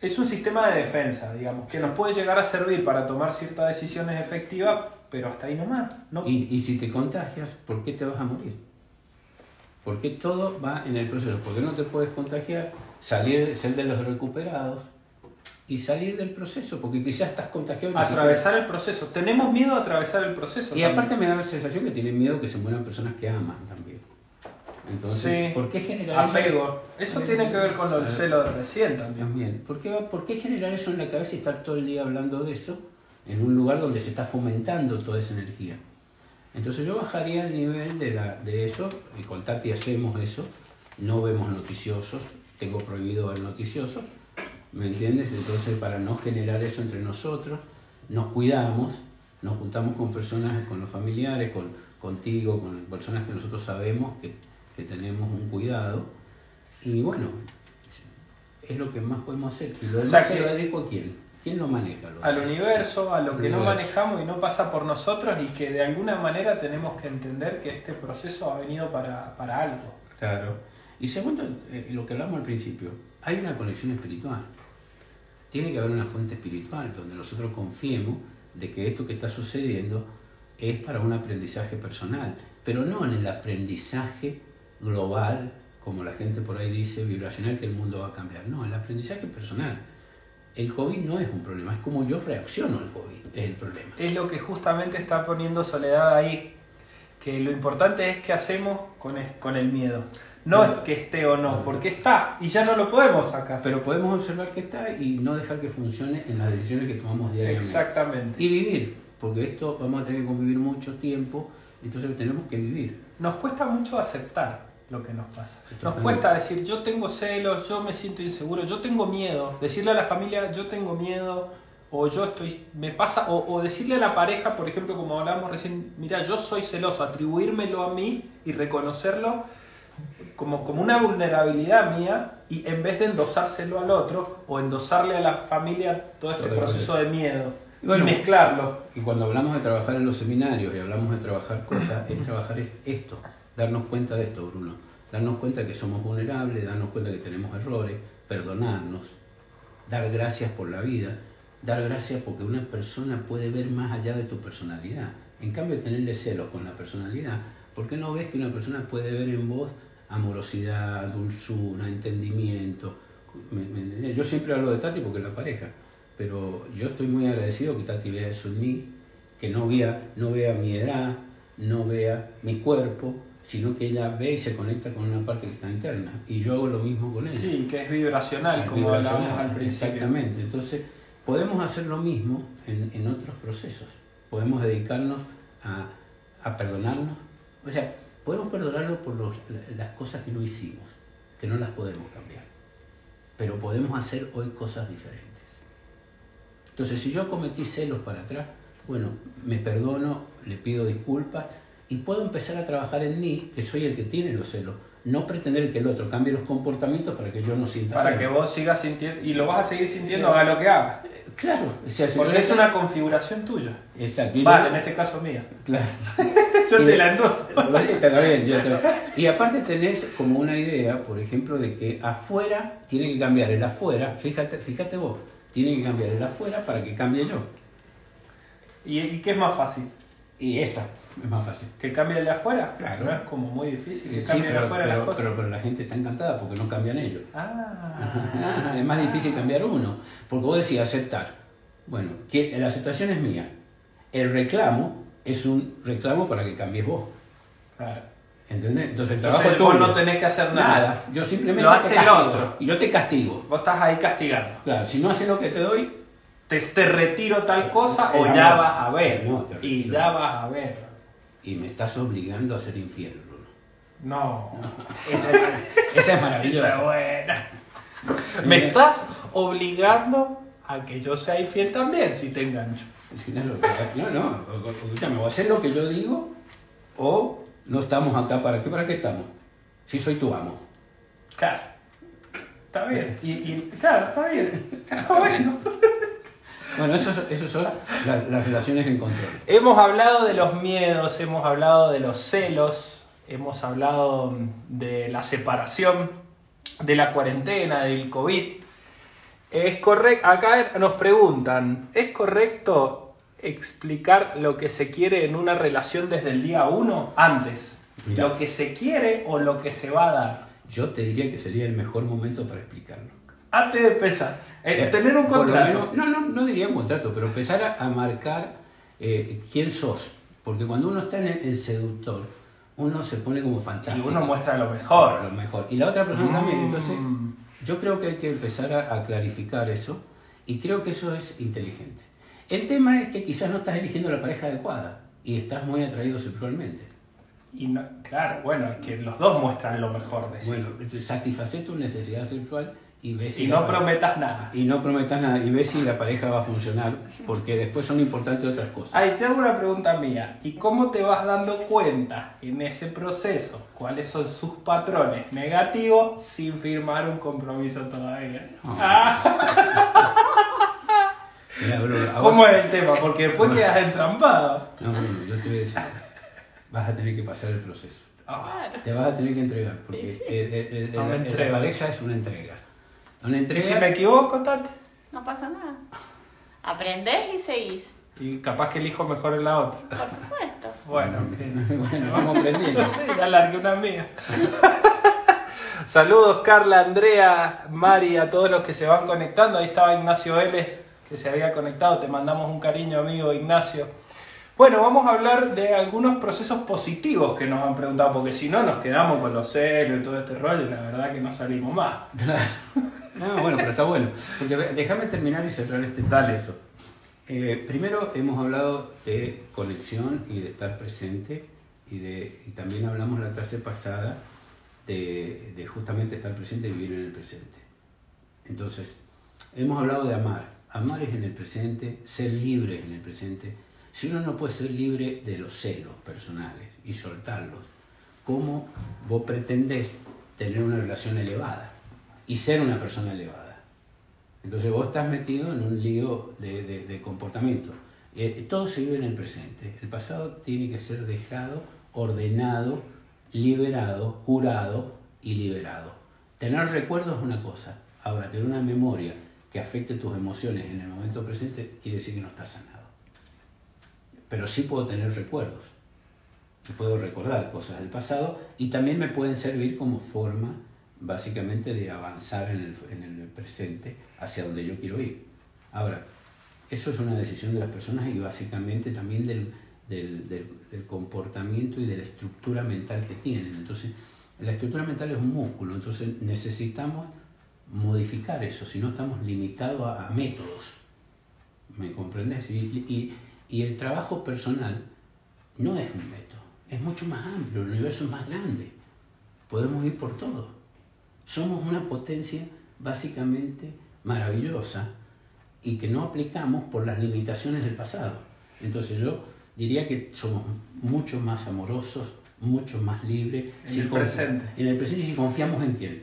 S1: Es un sistema de defensa, digamos, que nos puede llegar a servir para tomar ciertas decisiones efectivas, pero hasta ahí nomás.
S2: No... Y, y si te contagias, ¿por qué te vas a morir? Porque todo va en el proceso. ¿Por qué no te puedes contagiar, salir, ser de los recuperados, y salir del proceso, porque quizás estás contagiado.
S1: Atravesar el proceso. Tenemos miedo a atravesar el proceso.
S2: Y aparte me da la sensación que tienen miedo que se mueran personas que aman también. Entonces, ¿por qué generar
S1: Apego. Eso, tiene que ver con el celo de recién también.
S2: También. ¿Por qué, ¿Por qué generar eso en la cabeza y estar todo el día hablando de eso en un lugar donde se está fomentando toda esa energía? Entonces yo bajaría el nivel de, la, de eso, y con Tati hacemos eso, no vemos noticiosos, tengo prohibido ver noticiosos, ¿Me entiendes? Entonces, para no generar eso entre nosotros, nos cuidamos, nos juntamos con personas, con los familiares, con, contigo, con personas que nosotros sabemos que, que tenemos un cuidado. Y bueno, es lo que más podemos hacer. Y lo demás se lo dedico a quién. ¿Quién lo maneja?
S1: al universo, a lo que no manejamos y no pasa por nosotros y que de alguna manera tenemos que entender que este proceso ha venido para, para algo.
S2: Claro. Y segundo, eh, lo que hablamos al principio, hay una conexión espiritual tiene que haber una fuente espiritual donde nosotros confiemos de que esto que está sucediendo es para un aprendizaje personal, pero no en el aprendizaje global, como la gente por ahí dice, vibracional, que el mundo va a cambiar. No, el aprendizaje personal. El COVID no es un problema, es como yo reacciono al COVID, es el problema.
S1: Es lo que justamente está poniendo Soledad ahí, que lo importante es qué hacemos con el miedo. No es que esté o no, porque está y ya no lo podemos sacar.
S2: Pero podemos observar que está y no dejar que funcione en las decisiones que tomamos diariamente.
S1: Exactamente.
S2: Y vivir, porque esto vamos a tener que convivir mucho tiempo, entonces tenemos que vivir.
S1: Nos cuesta mucho aceptar lo que nos pasa. Nos cuesta decir, yo tengo celos, yo me siento inseguro, yo tengo miedo. Decirle a la familia, yo tengo miedo, o yo estoy, me pasa, o, o decirle a la pareja, por ejemplo, como hablábamos recién, mira, yo soy celoso, atribuírmelo a mí y reconocerlo como, como una vulnerabilidad mía y en vez de endosárselo al otro o endosarle a la familia todo este proceso de miedo y, mezclarlo.
S2: Y cuando hablamos de trabajar en los seminarios y hablamos de trabajar cosas, es trabajar esto, darnos cuenta de esto, Bruno. Darnos cuenta que somos vulnerables, darnos cuenta que tenemos errores, perdonarnos, dar gracias por la vida, dar gracias porque una persona puede ver más allá de tu personalidad. En cambio, tenerle celos con la personalidad ¿Por qué no ves que una persona puede ver en vos amorosidad, dulzura, entendimiento? yo siempre hablo de Tati porque es la pareja, pero yo estoy muy agradecido que Tati vea eso en mí, que no vea, no vea mi edad, no vea mi cuerpo, sino que ella ve y se conecta con una parte que está interna. Y yo hago lo mismo con ella.
S1: Sí, que es vibracional, como vibracional, al principio.
S2: Exactamente. Entonces, podemos hacer lo mismo en, en otros procesos. Podemos dedicarnos a, a perdonarnos, o sea, podemos perdonarlo por las cosas que no hicimos, que no las podemos cambiar, pero podemos hacer hoy cosas diferentes. Entonces, si yo cometí celos para atrás, bueno, me perdono, le pido disculpas y puedo empezar a trabajar en mí, que soy el que tiene los celos. No pretender que el otro cambie los comportamientos para que yo no sienta
S1: Para que vos sigas sintiendo, y lo vas a seguir sintiendo, haga lo que haga.
S2: Claro,
S1: porque es una configuración tuya.
S2: Exacto.
S1: vale, en este caso mía.
S2: Claro.
S1: Suerte las dos.
S2: Y aparte tenés como una idea, por ejemplo, de que afuera tiene que cambiar el afuera, fíjate, fíjate vos, tiene que cambiar el afuera para que cambie yo.
S1: ¿Y, qué es más fácil?
S2: Y esa es más fácil.
S1: ¿Que cambie el de afuera?
S2: Claro.
S1: No es como muy difícil que
S2: Sí,
S1: cambie de
S2: pero,
S1: afuera las
S2: pero-
S1: cosas.
S2: pero- pero la gente está encantada porque no cambian ellos.
S1: Ah.
S2: es más difícil cambiar uno. Porque vos decís aceptar. Bueno, que- la aceptación es mía. El reclamo es un reclamo para que cambies vos.
S1: Claro.
S2: ¿Entendés? Entonces el
S1: Entonces
S2: trabajo es
S1: vos no tenés que hacer nada.
S2: Nada. Yo simplemente
S1: Lo hace el otro.
S2: Y yo te castigo.
S1: Vos estás ahí castigando.
S2: Claro, si no haces lo que te doy,
S1: Te, te retiro tal cosa o ya
S2: no.
S1: vas a ver.
S2: No, te
S1: y ya vas a ver.
S2: y me estás obligando a ser infiel, Bruno.
S1: No.
S2: Esa es, esa es
S1: Esa es
S2: maravillosa.
S1: buena. Me estás obligando a que yo sea infiel también si te engancho.
S2: No, no, escúchame, o hacer lo que yo digo o no estamos acá para qué, para qué estamos. Si soy tu amo.
S1: Claro. Está bien. Y, y- claro, está bien. Está bueno.
S2: Bueno, eso, eso son la- las relaciones en control.
S1: Hemos hablado de los miedos, hemos hablado de los celos, hemos hablado de la separación, de la cuarentena, del COVID. Es correcto, acá nos preguntan, ¿es correcto explicar lo que se quiere en una relación desde el día uno antes? ¿Lo que se quiere o lo que se va a dar?
S2: Yo te diría que sería el mejor momento para explicarlo.
S1: Antes de empezar, eh, tener un contrato.
S2: menos- no, no, no diría un contrato, pero empezar a, a marcar eh, quién sos. Porque cuando uno está en el, el seductor, uno se pone como
S1: y
S2: fantástico.
S1: uno muestra lo mejor.
S2: Lo mejor. Y la otra persona
S1: Mm.
S2: también. Entonces, yo creo que hay que empezar a, a clarificar eso. Y creo que eso es inteligente. El tema es que quizás no estás eligiendo la pareja adecuada y estás muy atraído sexualmente.
S1: Y no- claro, bueno, es que los dos muestran lo mejor de sí.
S2: Bueno, satisface tu necesidad sexual y ves
S1: y
S2: la
S1: no prometas nada.
S2: Y no prometas nada y ves si la pareja va a funcionar, porque después son importantes otras cosas.
S1: Ahí te hago una pregunta mía. ¿Y cómo te vas dando cuenta en ese proceso cuáles son sus patrones negativos sin firmar un compromiso todavía?
S2: No.
S1: Ah,
S2: Mira, bro, ahora-
S1: ¿Cómo es el tema? Porque después quedas entrampado.
S2: No, bueno, yo te voy a decir, vas a tener que pasar el proceso.
S1: Ah,
S2: Te vas a tener que entregar, porque eh, eh, eh,
S1: No
S2: la- pareja es una entrega. Una
S1: ¿Y si me equivoco, Tati?
S3: No pasa nada. Aprendés y seguís.
S1: Y capaz que elijo mejor en la otra.
S3: Por supuesto.
S1: Bueno,
S2: bueno, vamos aprendiendo.
S1: No sé, ya largué una mía. Saludos Carla, Andrea, Mari, a todos los que se van conectando. Ahí estaba Ignacio Vélez, que se había conectado. Te mandamos un cariño, amigo Ignacio. Bueno, vamos a hablar de algunos procesos positivos que nos han preguntado, porque si no nos quedamos con los celos y todo este rollo, la verdad que no salimos más.
S2: No, bueno, pero está bueno. Porque déjame terminar y cerrar este proceso. Eh, primero hemos hablado de conexión y de estar presente y, de, y también hablamos la clase pasada de, de justamente estar presente y vivir en el presente. Entonces, hemos hablado de amar. Amar es en el presente, ser libre es en el presente. Si uno no puede ser libre de los celos personales y soltarlos, ¿cómo vos pretendés tener una relación elevada y ser una persona elevada? Entonces vos estás metido en un lío de, comportamiento. Eh, todo se vive en el presente. El pasado tiene que ser dejado, ordenado, liberado, jurado y liberado. Tener recuerdos es una cosa. Ahora, tener una memoria que afecte tus emociones en el momento presente quiere decir que no estás sanado. Pero sí puedo tener recuerdos. Puedo recordar cosas del pasado y también me pueden servir como forma básicamente de avanzar en el, en el presente hacia donde yo quiero ir. Ahora, eso es una decisión de las personas y básicamente también del, del- del comportamiento y de la estructura mental que tienen. Entonces, la estructura mental es un músculo, entonces necesitamos modificar eso, si no estamos limitados a, a métodos. ¿Me comprendes? Y, y- y el trabajo personal no es un método, es mucho más amplio, el universo es más grande, podemos ir por todo. Somos una potencia básicamente maravillosa y que no aplicamos por las limitaciones del pasado. Entonces yo diría que somos mucho más amorosos, mucho más libres.
S1: En el presente.
S2: En el presente si confiamos en quién.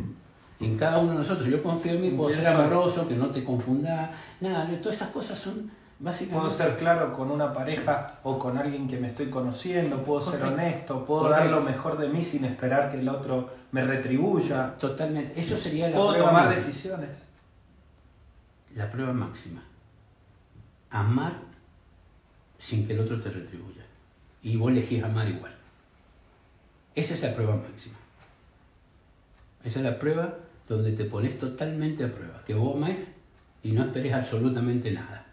S2: En cada uno de nosotros. Yo confío en mí, puedo ser amoroso, que no te confunda. Nada, todas esas cosas son básicamente...
S1: Puedo ser claro con una pareja o con alguien que me estoy conociendo, puedo ser honesto, puedo dar lo mejor de mí sin esperar que el otro me retribuya.
S2: Totalmente. Eso sería la
S1: Puedo
S2: prueba
S1: tomar
S2: máxima.
S1: decisiones.
S2: La prueba máxima. Amar sin que el otro te retribuya. y vos elegís amar igual. Esa es la prueba máxima. Esa es la prueba donde te pones totalmente a prueba, que amás y no esperes absolutamente nada.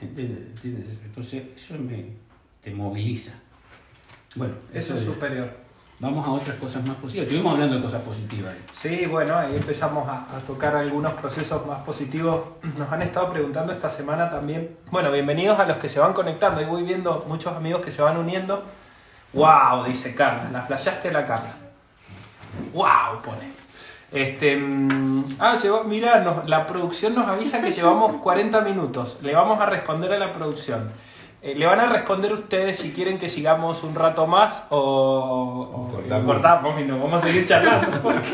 S2: ¿Entiendes? ¿Entiendes? Entonces eso me, te moviliza. Bueno,
S1: Eso es superior.
S2: Vamos a otras cosas más positivas. Estuvimos hablando de cosas positivas. ¿eh?
S1: Sí, bueno, ahí empezamos a, a tocar algunos procesos más positivos. Nos han estado preguntando esta semana también. Bueno, bienvenidos a los que se van conectando. Ahí voy viendo muchos amigos que se van uniendo. ¡Wow! Dice Carla. La flashaste la Carla. ¡Wow! Pone. Este, mm, ah, nos- la producción nos avisa que llevamos 40 minutos. Le vamos a responder a la producción. Eh, le van a responder ustedes si quieren que sigamos un rato más o, o-
S2: Cortamos.
S1: y nos vamos a seguir charlando. Porque,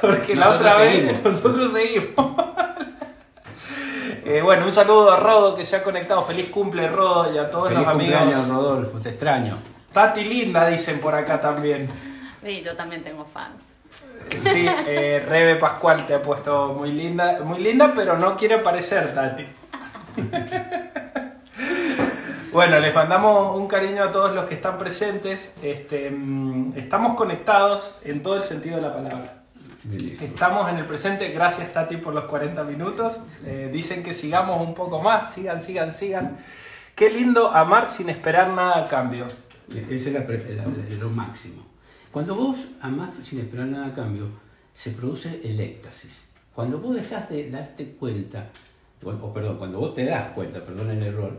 S1: porque la otra vez nosotros seguimos. Eh, bueno, un saludo a Rodo que se ha conectado. Feliz cumple, Rodo, y a todos
S2: Feliz
S1: los amigos.
S2: cumpleaños, Rodolfo, te extraño.
S1: Tati linda, dicen por acá también.
S3: Sí, yo también tengo fans.
S1: Sí, eh, Rebe Pascual te ha puesto muy linda, muy linda, pero no quiere parecer Tati. Bueno, les mandamos un cariño a todos los que están presentes. Este, mm, estamos conectados en todo el sentido de la palabra. Estamos en el presente. Gracias, Tati, por los 40 minutos. Eh, dicen que sigamos un poco más. Sigan, sigan, sigan. Qué lindo amar sin esperar nada a cambio.
S2: Ese es la- la- lo máximo. Cuando vos amás sin esperar nada a cambio, se produce el éxtasis. Cuando vos dejás de darte cuenta, o perdón, cuando vos te das cuenta, perdón el error,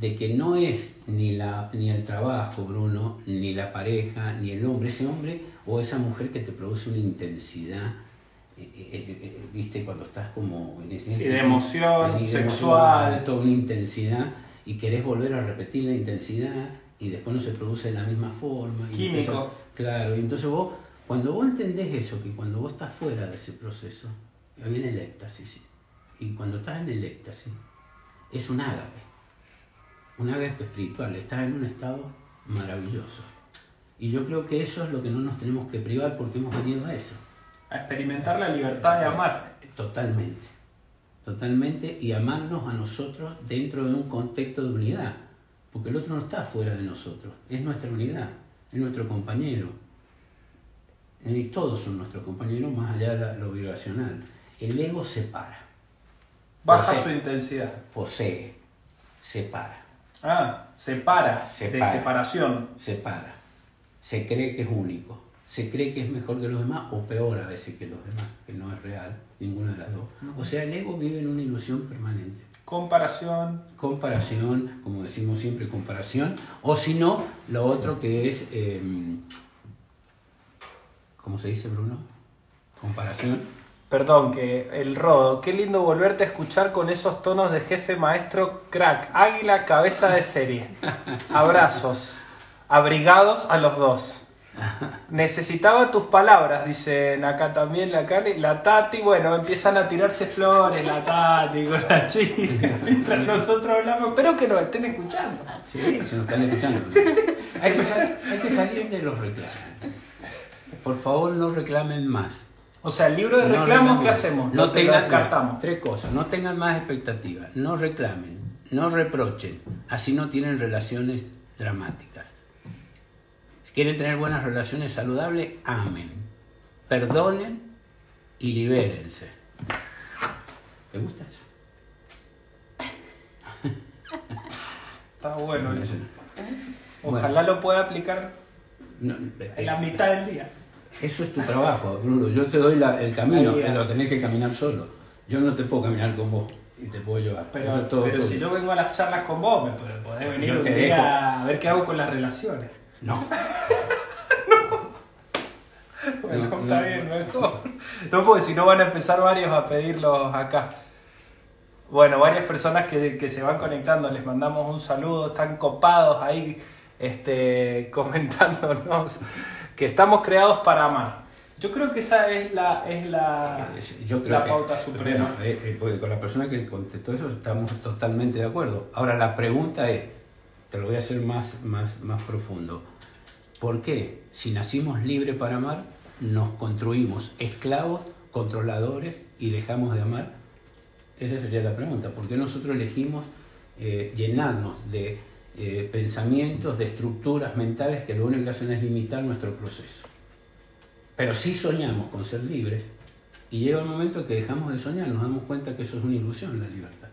S2: de que no es ni, la, ni el trabajo, Bruno, ni la pareja, ni el hombre, ese hombre o esa mujer que te produce una intensidad, eh, eh, eh, viste, cuando estás como en ese
S1: Sí, de emoción, sexual.
S2: emoción, toda una intensidad y querés volver a repetir la intensidad y después no se produce de la misma forma.
S1: Químico.
S2: Claro, y entonces vos, cuando vos entendés eso, que cuando vos estás fuera de ese proceso, viene el éxtasis. Y cuando estás en el éxtasis, es un ágape. Un ágape espiritual, estás en un estado maravilloso. Y yo creo que eso es lo que no nos tenemos que privar porque hemos venido a eso.
S1: A experimentar la libertad de amar.
S2: Totalmente, totalmente, y amarnos a nosotros dentro de un contexto de unidad, porque el otro no está fuera de nosotros, es nuestra unidad, es nuestro compañero. Y todos son nuestros compañeros más allá de lo vibracional. El ego separa,
S1: Baja
S2: Posee.
S1: su intensidad.
S2: posee, separa,
S1: Ah, separa,
S2: Separa.
S1: de separación.
S2: separa. Se cree que es único, se cree que es mejor que los demás o peor a veces que los demás, que no es real, ninguna de las dos. O sea, el ego vive en una ilusión permanente.
S1: Comparación.
S2: comparación, como decimos siempre, comparación, o si no, lo otro que es, eh, ¿cómo se dice Bruno? Comparación.
S1: Perdón, que el rodo. Qué lindo volverte a escuchar con esos tonos de jefe maestro crack. Águila, cabeza de serie. Abrazos. Abrigados a los dos. Necesitaba tus palabras, dicen acá también la Cali. La Tati, bueno, empiezan a tirarse flores, la Tati con la chica, mientras nosotros hablamos. Espero que nos estén escuchando.
S2: Sí, se nos están escuchando. Hay que, sal- hay que salir de los reclamos. Por favor, no reclamen más.
S1: O sea, el libro de
S2: No
S1: reclamos,
S2: reclamen.
S1: ¿qué hacemos?
S2: No
S1: lo
S2: tengan,
S1: descartamos.
S2: Tres cosas. No tengan más expectativas. No reclamen. No reprochen. Así no tienen relaciones dramáticas. Quieren tener buenas relaciones saludables, amen. Perdonen y libérense. ¿Te gusta eso?
S1: Está bueno eso.
S2: Bueno.
S1: Ojalá lo pueda aplicar
S2: No,
S1: en la mitad del día.
S2: Eso es tu trabajo, Bruno. Yo te doy la- el camino,
S1: Ahí,
S2: lo tenés que caminar solo. Yo no te puedo caminar con vos y te puedo llevar.
S1: Pero,
S2: es todo
S1: pero si yo vengo a las charlas con vos, me podés- podés venir
S2: Yo
S1: un
S2: te
S1: día
S2: dejo.
S1: a ver qué hago con las relaciones.
S2: No.
S1: Bueno,
S2: No,
S1: está
S2: no.
S1: bien, mejor. No, porque si no van a empezar varios a pedirlos acá. Bueno, varias personas que, que se van conectando, les mandamos un saludo, están copados ahí este, comentándonos que estamos creados para amar. Yo creo que esa es la, es la,
S2: Yo creo
S1: la
S2: que-
S1: pauta suprema.
S2: Bueno, eh, eh, porque con la persona que contestó eso estamos totalmente de acuerdo. Ahora la pregunta es, te lo voy a hacer más, más, más profundo. ¿Por qué, si nacimos libres para amar, nos construimos esclavos, controladores y dejamos de amar? Esa sería la pregunta. ¿Por qué nosotros elegimos eh, llenarnos de eh, pensamientos, de estructuras mentales que lo único que hacen es limitar nuestro proceso. Pero sí soñamos con ser libres y llega un momento que dejamos de soñar, nos damos cuenta que eso es una ilusión, la libertad.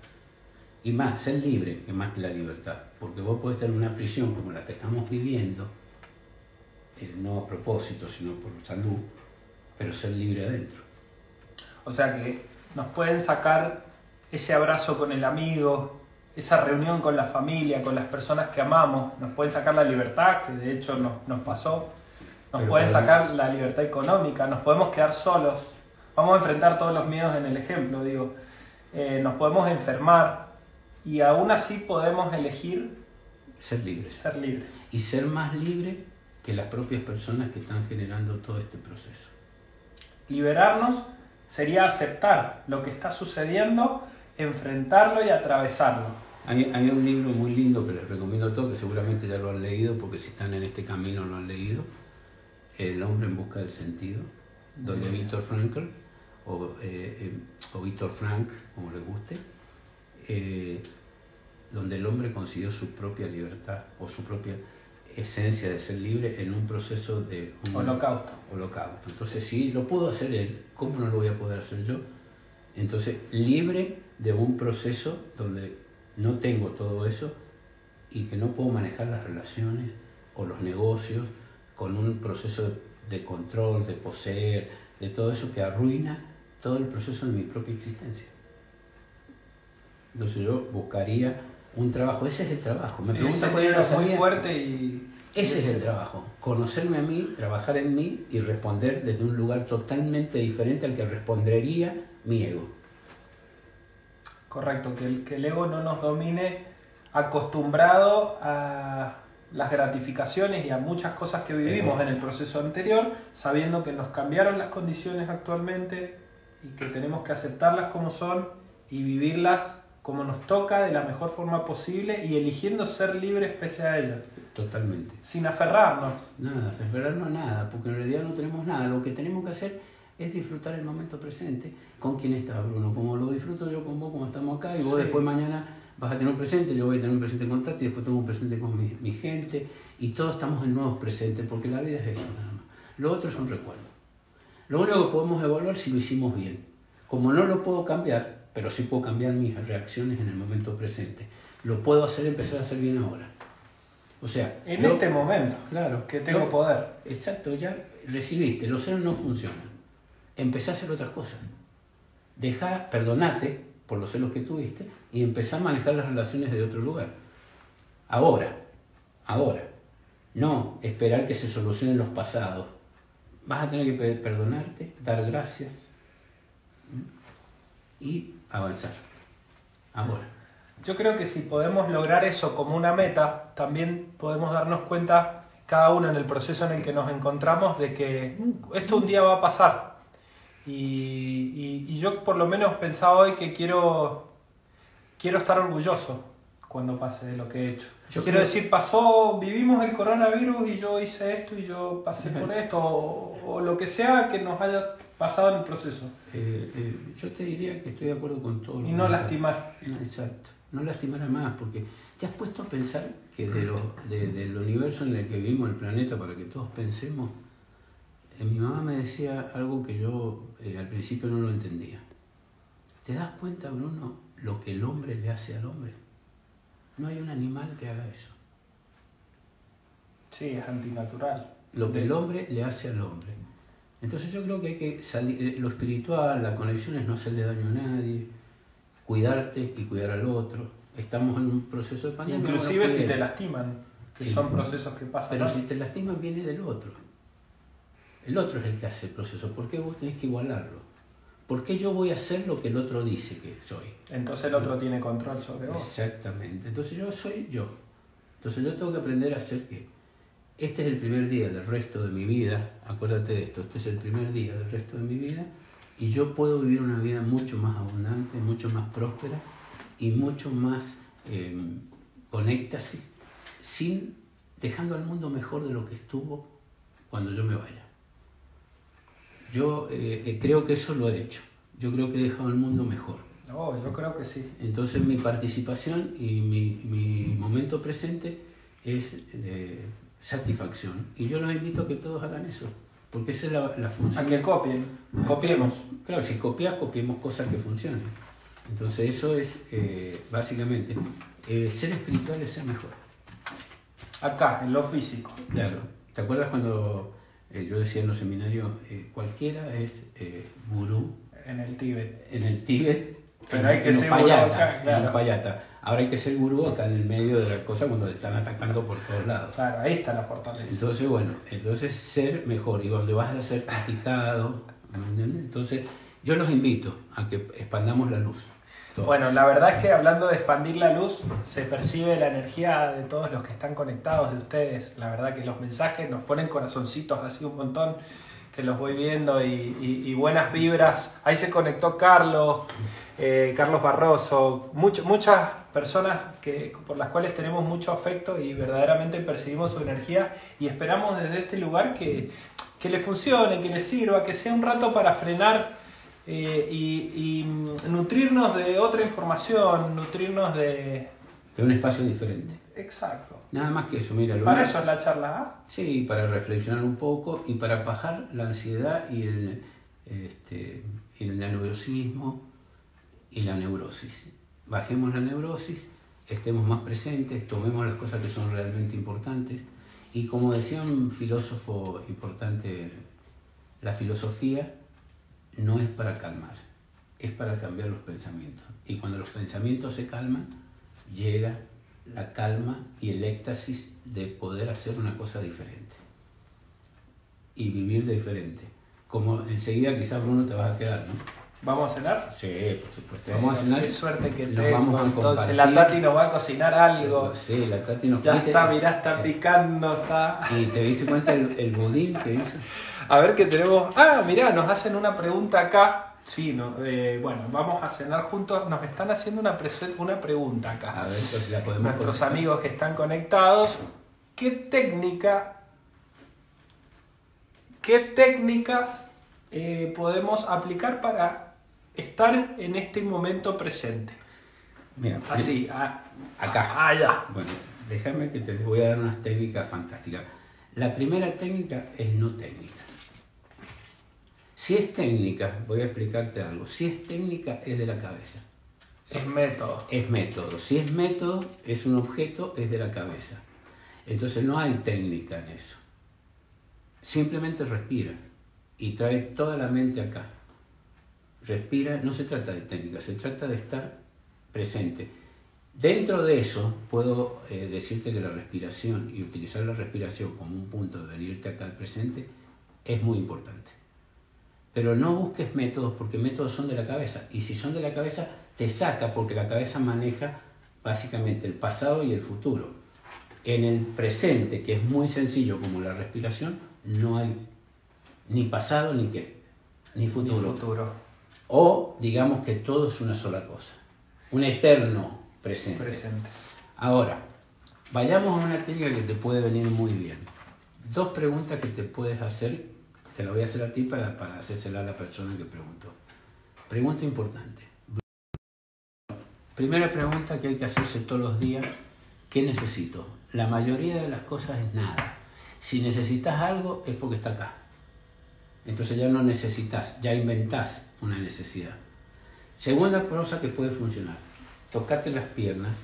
S2: Y más, ser libre que más que la libertad. Porque vos podés estar en una prisión como la que estamos viviendo, eh, no a propósito, sino por salud, pero ser libre adentro.
S1: O sea que nos pueden sacar ese abrazo con el amigo, esa reunión con la familia, con las personas que amamos, nos pueden sacar la libertad, que de hecho nos, nos pasó, nos
S2: Pero
S1: pueden sacar la libertad económica, nos podemos quedar solos, vamos a enfrentar todos los miedos en el ejemplo, digo, Eh, nos podemos enfermar y aún así podemos elegir
S2: Ser libres.
S1: ser libres.
S2: Y ser más libre que las propias personas que están generando todo este proceso.
S1: Liberarnos sería aceptar lo que está sucediendo, enfrentarlo y atravesarlo.
S2: Hay, hay un libro muy lindo que les recomiendo a todos, que seguramente ya lo han leído, porque si están en este camino lo han leído, El hombre en busca del sentido, donde Víctor Frankl, o, eh, eh, o Víctor Frank, como le guste, eh, donde el hombre consiguió su propia libertad o su propia esencia de ser libre en un proceso de un
S1: Holocausto.
S2: holocausto. Entonces, si lo pudo hacer él, ¿cómo no lo voy a poder hacer yo? Entonces, libre de un proceso donde no tengo todo eso y que no puedo manejar las relaciones o los negocios con un proceso de control, de poseer, de todo eso que arruina todo el proceso de mi propia existencia. Entonces yo buscaría un trabajo, ese es el trabajo. Me
S1: Sí,
S2: pregunta cuál era
S1: muy fuerte y...
S2: Ese es el trabajo, conocerme a mí, trabajar en mí y responder desde un lugar totalmente diferente al que respondería mi ego.
S1: Correcto, que el, que el ego no nos domine acostumbrado a las gratificaciones y a muchas cosas que vivimos en el proceso anterior, sabiendo que nos cambiaron las condiciones actualmente y que tenemos que aceptarlas como son y vivirlas como nos toca de la mejor forma posible y eligiendo ser libres pese a ellas,
S2: Totalmente.
S1: sin aferrarnos.
S2: Nada, aferrarnos a nada, porque en realidad no tenemos nada. Lo que tenemos que hacer es disfrutar el momento presente con quien estás, Bruno. Como lo disfruto yo con vos, como estamos acá, y vos
S1: Sí.
S2: después mañana vas a tener un presente, yo voy a tener un presente con Tati, y después tengo un presente con mi, mi gente, y todos estamos en nuevos presentes, porque la vida es eso nada más. Lo otro son recuerdos. Lo único que podemos evaluar es si lo hicimos bien. Como no lo puedo cambiar, pero sí puedo cambiar mis reacciones en el momento presente. Lo puedo hacer, empezar a hacer bien ahora. O sea,
S1: En
S2: lo-
S1: este momento,
S2: Claro,
S1: que tengo
S2: yo-
S1: poder.
S2: Exacto, ya recibiste, los celos no funcionan. Empezá a hacer otras cosas. Deja, perdonate por los celos que tuviste y empezá a manejar las relaciones de otro lugar. Ahora, ahora. No esperar que se solucionen los pasados. Vas a tener que pe- perdonarte, dar gracias y avanzar. Ahora.
S1: Yo creo que si podemos lograr eso como una meta, también podemos darnos cuenta, cada uno en el proceso en el que nos encontramos, de que esto un día va a pasar. Y, y- y yo por lo menos pensaba hoy que quiero, quiero estar orgulloso cuando pase de lo que he hecho.
S2: Yo
S1: quiero decir, pasó, vivimos el coronavirus y yo hice esto y yo pasé por esto, o, o lo que sea que nos haya pasado en el proceso.
S2: Eh, eh, yo te diría que estoy de acuerdo con todo.
S1: Y no lastimar.
S2: Exacto. No lastimar a más, porque te has puesto a pensar que de lo- de- del universo en el que vivimos, el planeta, para que todos pensemos. eh, mi mamá me decía algo que yo eh, al principio no lo entendía. ¿Te das cuenta, Bruno, lo que el hombre le hace al hombre? No hay un animal que haga eso.
S1: Sí, es antinatural.
S2: Lo que el hombre le hace al hombre. Entonces yo creo que hay que salir, eh, lo espiritual, la conexión es no hacerle daño a nadie, cuidarte y cuidar al otro. Estamos en un proceso de pandemia.
S1: Inclusive si te lastiman, que
S2: Sí.
S1: son procesos que pasan.
S2: Pero
S1: ¿no?
S2: si te lastiman viene del otro. El otro es el que hace el proceso. ¿Por qué vos tenés que igualarlo? ¿Por qué yo voy a hacer lo que el otro dice que soy?
S1: Entonces el otro tiene control sobre vos.
S2: Exactamente. Entonces yo soy yo. Entonces yo tengo que aprender a hacer que este es el primer día del resto de mi vida. Acuérdate de esto. Este es el primer día del resto de mi vida. Y yo puedo vivir una vida mucho más abundante, mucho más próspera y mucho más eh, conecta, sí, sin dejando al mundo mejor de lo que estuvo cuando yo me vaya. Yo eh, eh, creo que eso lo he hecho. Yo creo que he dejado al mundo mejor.
S1: Oh, yo creo que sí.
S2: Entonces mi participación y mi, mi momento presente es de satisfacción. Y yo los invito a que todos hagan eso, porque esa es la, la
S1: A
S2: función.
S1: que copien, copiemos.
S2: Claro, si copias, copiemos cosas que funcionen. Entonces eso es eh, básicamente, eh, ser espiritual es ser mejor.
S1: Acá, en lo físico.
S2: Claro. ¿Te acuerdas cuando eh, yo decía en los seminarios, eh, cualquiera es eh, gurú
S1: En el Tíbet.
S2: en el Tíbet?
S1: Pero
S2: en-
S1: hay que
S2: en
S1: ser
S2: Upayata,
S1: gurú acá, claro.
S2: en Upayata. Ahora hay que ser gurú acá en el medio de la cosa cuando te están atacando por todos lados.
S1: Claro, ahí está la fortaleza.
S2: Entonces, bueno, entonces ser mejor y donde vas a ser criticado, entonces yo los invito a que expandamos la luz. Todos.
S1: Bueno, la verdad es que hablando de expandir la luz, se percibe la energía de todos los que están conectados de ustedes. La verdad que los mensajes nos ponen corazoncitos así un montón, que los voy viendo y, y- y buenas vibras. Ahí se conectó Carlos, eh, Carlos Barroso, much- muchas personas que, por las cuales tenemos mucho afecto y verdaderamente percibimos su energía y esperamos desde este lugar que, que le funcione, que le sirva, que sea un rato para frenar eh, y, y, nutrirnos de otra información, nutrirnos de...
S2: De un espacio diferente.
S1: Exacto.
S2: Nada más que eso, mira. lo
S1: Para eso es la charla A.
S2: Sí, para reflexionar un poco y para bajar la ansiedad y el, este, el nerviosismo y la neurosis. Bajemos la neurosis, estemos más presentes, tomemos las cosas que son realmente importantes y como decía un filósofo importante, la filosofía no es para calmar, es para cambiar los pensamientos. Y cuando los pensamientos se calman, llega la calma y el éxtasis de poder hacer una cosa diferente y vivir diferente. Como enseguida quizás Bruno te vas a quedar, ¿no?
S1: ¿Vamos a cenar?
S2: Sí, por supuesto. Vamos a cenar.
S1: Qué suerte que
S2: Nos
S1: tengo.
S2: vamos a
S1: Entonces la Tati nos va a cocinar algo.
S2: Sí, la Tati nos
S1: Ya está, mirá, está
S2: Eh,
S1: picando, está...
S2: ¿Y te diste cuenta el, el budín que hizo?
S1: A ver qué tenemos. Ah, mirá, nos hacen una pregunta acá. Sí, no, eh, bueno, vamos a cenar juntos. Nos están haciendo una, una pregunta acá.
S2: A ver pues, si la podemos
S1: Nuestros amigos que están conectados. ¿Qué técnica, qué técnicas eh, podemos aplicar para estar en este momento presente?
S2: Mira,
S1: Así, a-
S2: Acá.
S1: allá.
S2: Bueno, déjame que te les voy a dar unas técnicas fantásticas. La primera técnica es no técnica. Si es técnica, voy a explicarte algo. Si es técnica, es de la cabeza.
S1: Es método.
S2: Es método. Si es método, es un objeto, es de la cabeza. Entonces no hay técnica en eso. Simplemente respira y trae toda la mente acá. Respira, no se trata de técnica, se trata de estar presente. Dentro de eso puedo eh, decirte que la respiración y utilizar la respiración como un punto de venirte acá al presente es muy importante. Pero no busques métodos porque métodos son de la cabeza. Y si son de la cabeza, te saca porque la cabeza maneja básicamente el pasado y el futuro. En el presente, que es muy sencillo como la respiración, no hay ni pasado ni qué, ni futuro. O digamos que todo es una sola cosa. Un eterno presente.
S1: Presente.
S2: Ahora, vayamos a una técnica que te puede venir muy bien. Dos preguntas que te puedes hacer, te la voy a hacer a ti para, para hacérsela a la persona que preguntó. Pregunta importante. Primera pregunta que hay que hacerse todos los días, ¿qué necesito? La mayoría de las cosas es nada. Si necesitas algo es porque está acá. Entonces ya no necesitas, ya inventás una necesidad. Segunda cosa que puede funcionar, tocarte las piernas,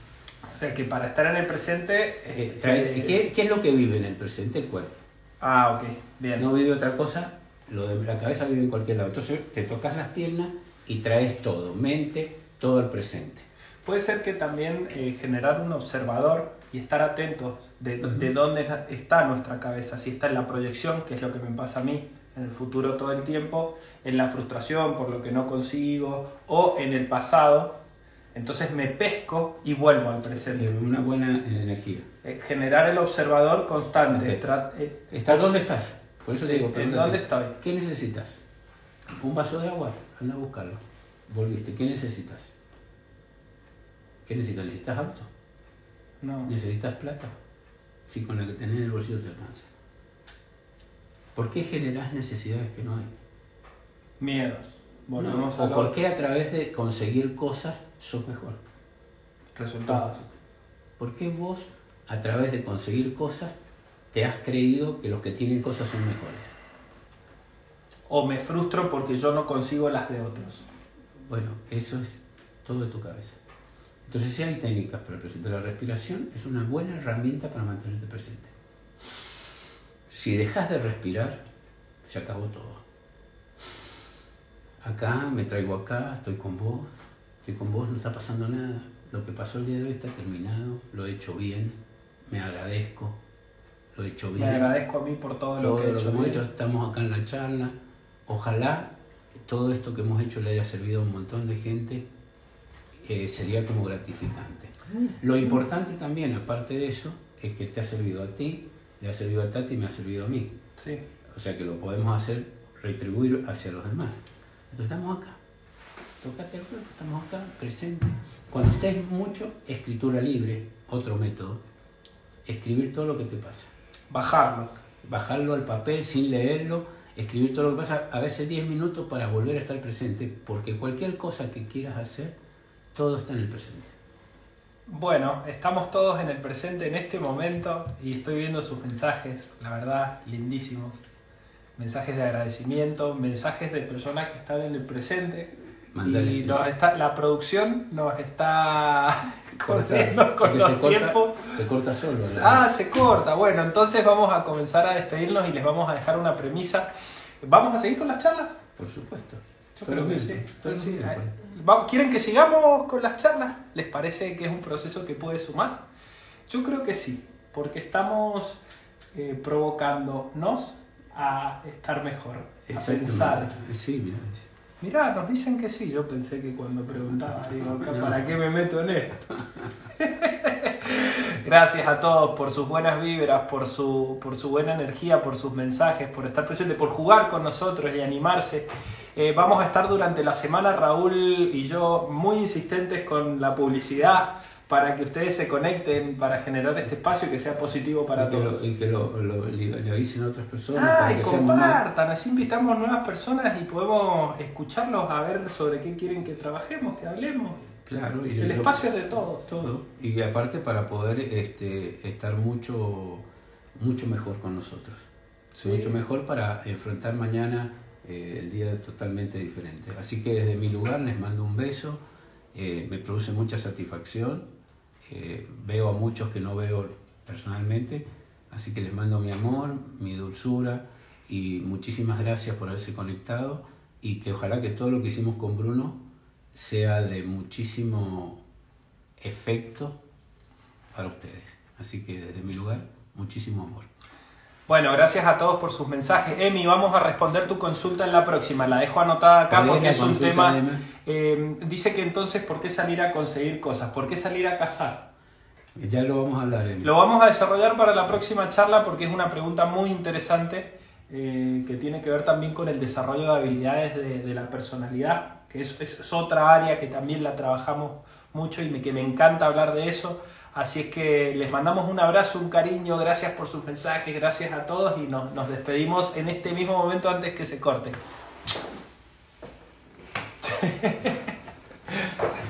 S1: O sea que para estar en el presente.
S2: eh, trae-
S1: eh,
S2: ¿Qué, qué es lo que vive en el presente? El cuerpo.
S1: Ah, ok. Bien.
S2: No vive otra cosa, lo de la cabeza vive en cualquier lado. Entonces te tocas las piernas y traes todo, mente, todo el presente.
S1: Puede ser que también eh, generar un observador y estar atentos de, de dónde está nuestra cabeza, si está en la proyección, que es lo que me pasa a mí en el futuro todo el tiempo, en la frustración por lo que no consigo o en el pasado, entonces me pesco y vuelvo al
S2: Es
S1: presente.
S2: una buena energía.
S1: Eh, generar el observador constante. Tra- eh,
S2: ¿Estás dónde estás? Por eso te digo,
S1: ¿En dónde estoy?
S2: ¿Qué necesitas? ¿Un vaso de agua? Anda a buscarlo. Volviste. ¿Qué necesitas? ¿Qué necesitas? ¿Necesitas auto?
S1: No.
S2: ¿Necesitas plata? Si con la que tenés en el bolsillo te alcanza. ¿Por qué generás necesidades que no hay?
S1: Miedos. Volvemos
S2: ¿O
S1: a
S2: por
S1: los
S2: qué a través de conseguir cosas sos mejor?
S1: resultados.
S2: ¿Por qué vos a través de conseguir cosas te has creído que los que tienen cosas son mejores?
S1: O me frustro porque yo no consigo las de otros.
S2: Bueno, eso es todo de tu cabeza. Entonces, si hay técnicas para el presente, la respiración es una buena herramienta para mantenerte presente. Si dejas de respirar, se acabó todo. Acá, me traigo acá, estoy con vos, estoy con vos, no está pasando nada. Lo que pasó el día de hoy está terminado, lo he hecho bien, me agradezco, lo he hecho
S1: Me
S2: bien.
S1: agradezco a mí por todo,
S2: Todo
S1: lo que he hecho.
S2: hemos
S1: bien.
S2: hecho, estamos acá en la charla. Ojalá todo esto que hemos hecho le haya servido a un montón de gente, eh, sería como gratificante. Lo importante también, aparte de eso, es que te ha servido a ti, le ha servido a Tati y me ha servido a mí.
S1: Sí.
S2: O sea que lo podemos hacer, retribuir hacia los demás. Entonces estamos acá. Tocate el cuerpo, estamos acá, presentes. Cuando estés mucho, escritura libre, otro método. Escribir todo lo que te pasa
S1: Bajarlo.
S2: bajarlo al papel sin leerlo, escribir todo lo que pasa, a veces 10 minutos para volver a estar presente, porque cualquier cosa que quieras hacer, todo está en el presente.
S1: Bueno, estamos todos en el presente en este momento y estoy viendo sus mensajes, la verdad, lindísimos. Mensajes de agradecimiento, mensajes de personas que están en el presente. Y nos está, la producción nos está corriendo con los
S2: se corta,
S1: tiempos.
S2: Se corta solo. ¿no?
S1: Ah, se corta. Bueno, entonces vamos a comenzar a despedirnos y les vamos a dejar una premisa. ¿Vamos a seguir con las charlas?
S2: Por supuesto.
S1: Yo creo que
S2: bien,
S1: sí. ¿Quieren que sigamos con las charlas? ¿Les parece que es un proceso que puede sumar? Yo creo que sí, porque estamos eh, provocándonos a estar mejor, a pensar.
S2: Sí, mira. sí.
S1: Mirá, nos dicen que sí. Yo pensé que cuando preguntaba, digo. ¿para qué me meto en esto? Gracias a todos por sus buenas vibras, por su, por su buena energía, por sus mensajes, por estar presente, por jugar con nosotros y animarse. Eh, vamos a estar durante la semana, Raúl y yo, muy insistentes con la publicidad para que ustedes se conecten, para generar este espacio y que sea positivo para
S2: y que,
S1: todos.
S2: lo, y que lo, lo- le, avisen a otras personas.
S1: Ah,
S2: para
S1: y
S2: que
S1: compartan, así invitamos nuevas personas y podemos escucharlos a ver sobre qué quieren que trabajemos, que hablemos.
S2: Claro, y
S1: El espacio es de todos.
S2: todo. Y aparte para poder este, estar mucho, mucho mejor con nosotros.
S1: Sí.
S2: Mucho mejor para enfrentar mañana eh, el día totalmente diferente. Así que desde mi lugar les mando un beso. eh, me produce mucha satisfacción. eh, veo a muchos que no veo personalmente. Así que les mando mi amor, mi dulzura y muchísimas gracias por haberse conectado y que ojalá que todo lo que hicimos con Bruno sea de muchísimo efecto para ustedes. Así que desde mi lugar, muchísimo amor.
S1: Bueno, gracias a todos por sus mensajes. Emi, vamos a responder tu consulta en la próxima. La dejo anotada acá
S2: ¿Cuál es
S1: porque es un tema... Eh, dice que entonces, ¿por qué salir a conseguir cosas? ¿Por qué salir a cazar?
S2: Ya lo vamos a hablar. Emma.
S1: Lo vamos a desarrollar para la próxima charla porque es una pregunta muy interesante eh, que tiene que ver también con el desarrollo de habilidades de, de la personalidad, que es, es- es otra área que también la trabajamos mucho y me, que me encanta hablar de eso. Así es que les mandamos un abrazo, un cariño, gracias por sus mensajes, gracias a todos y nos, nos despedimos en este mismo momento antes que se corte.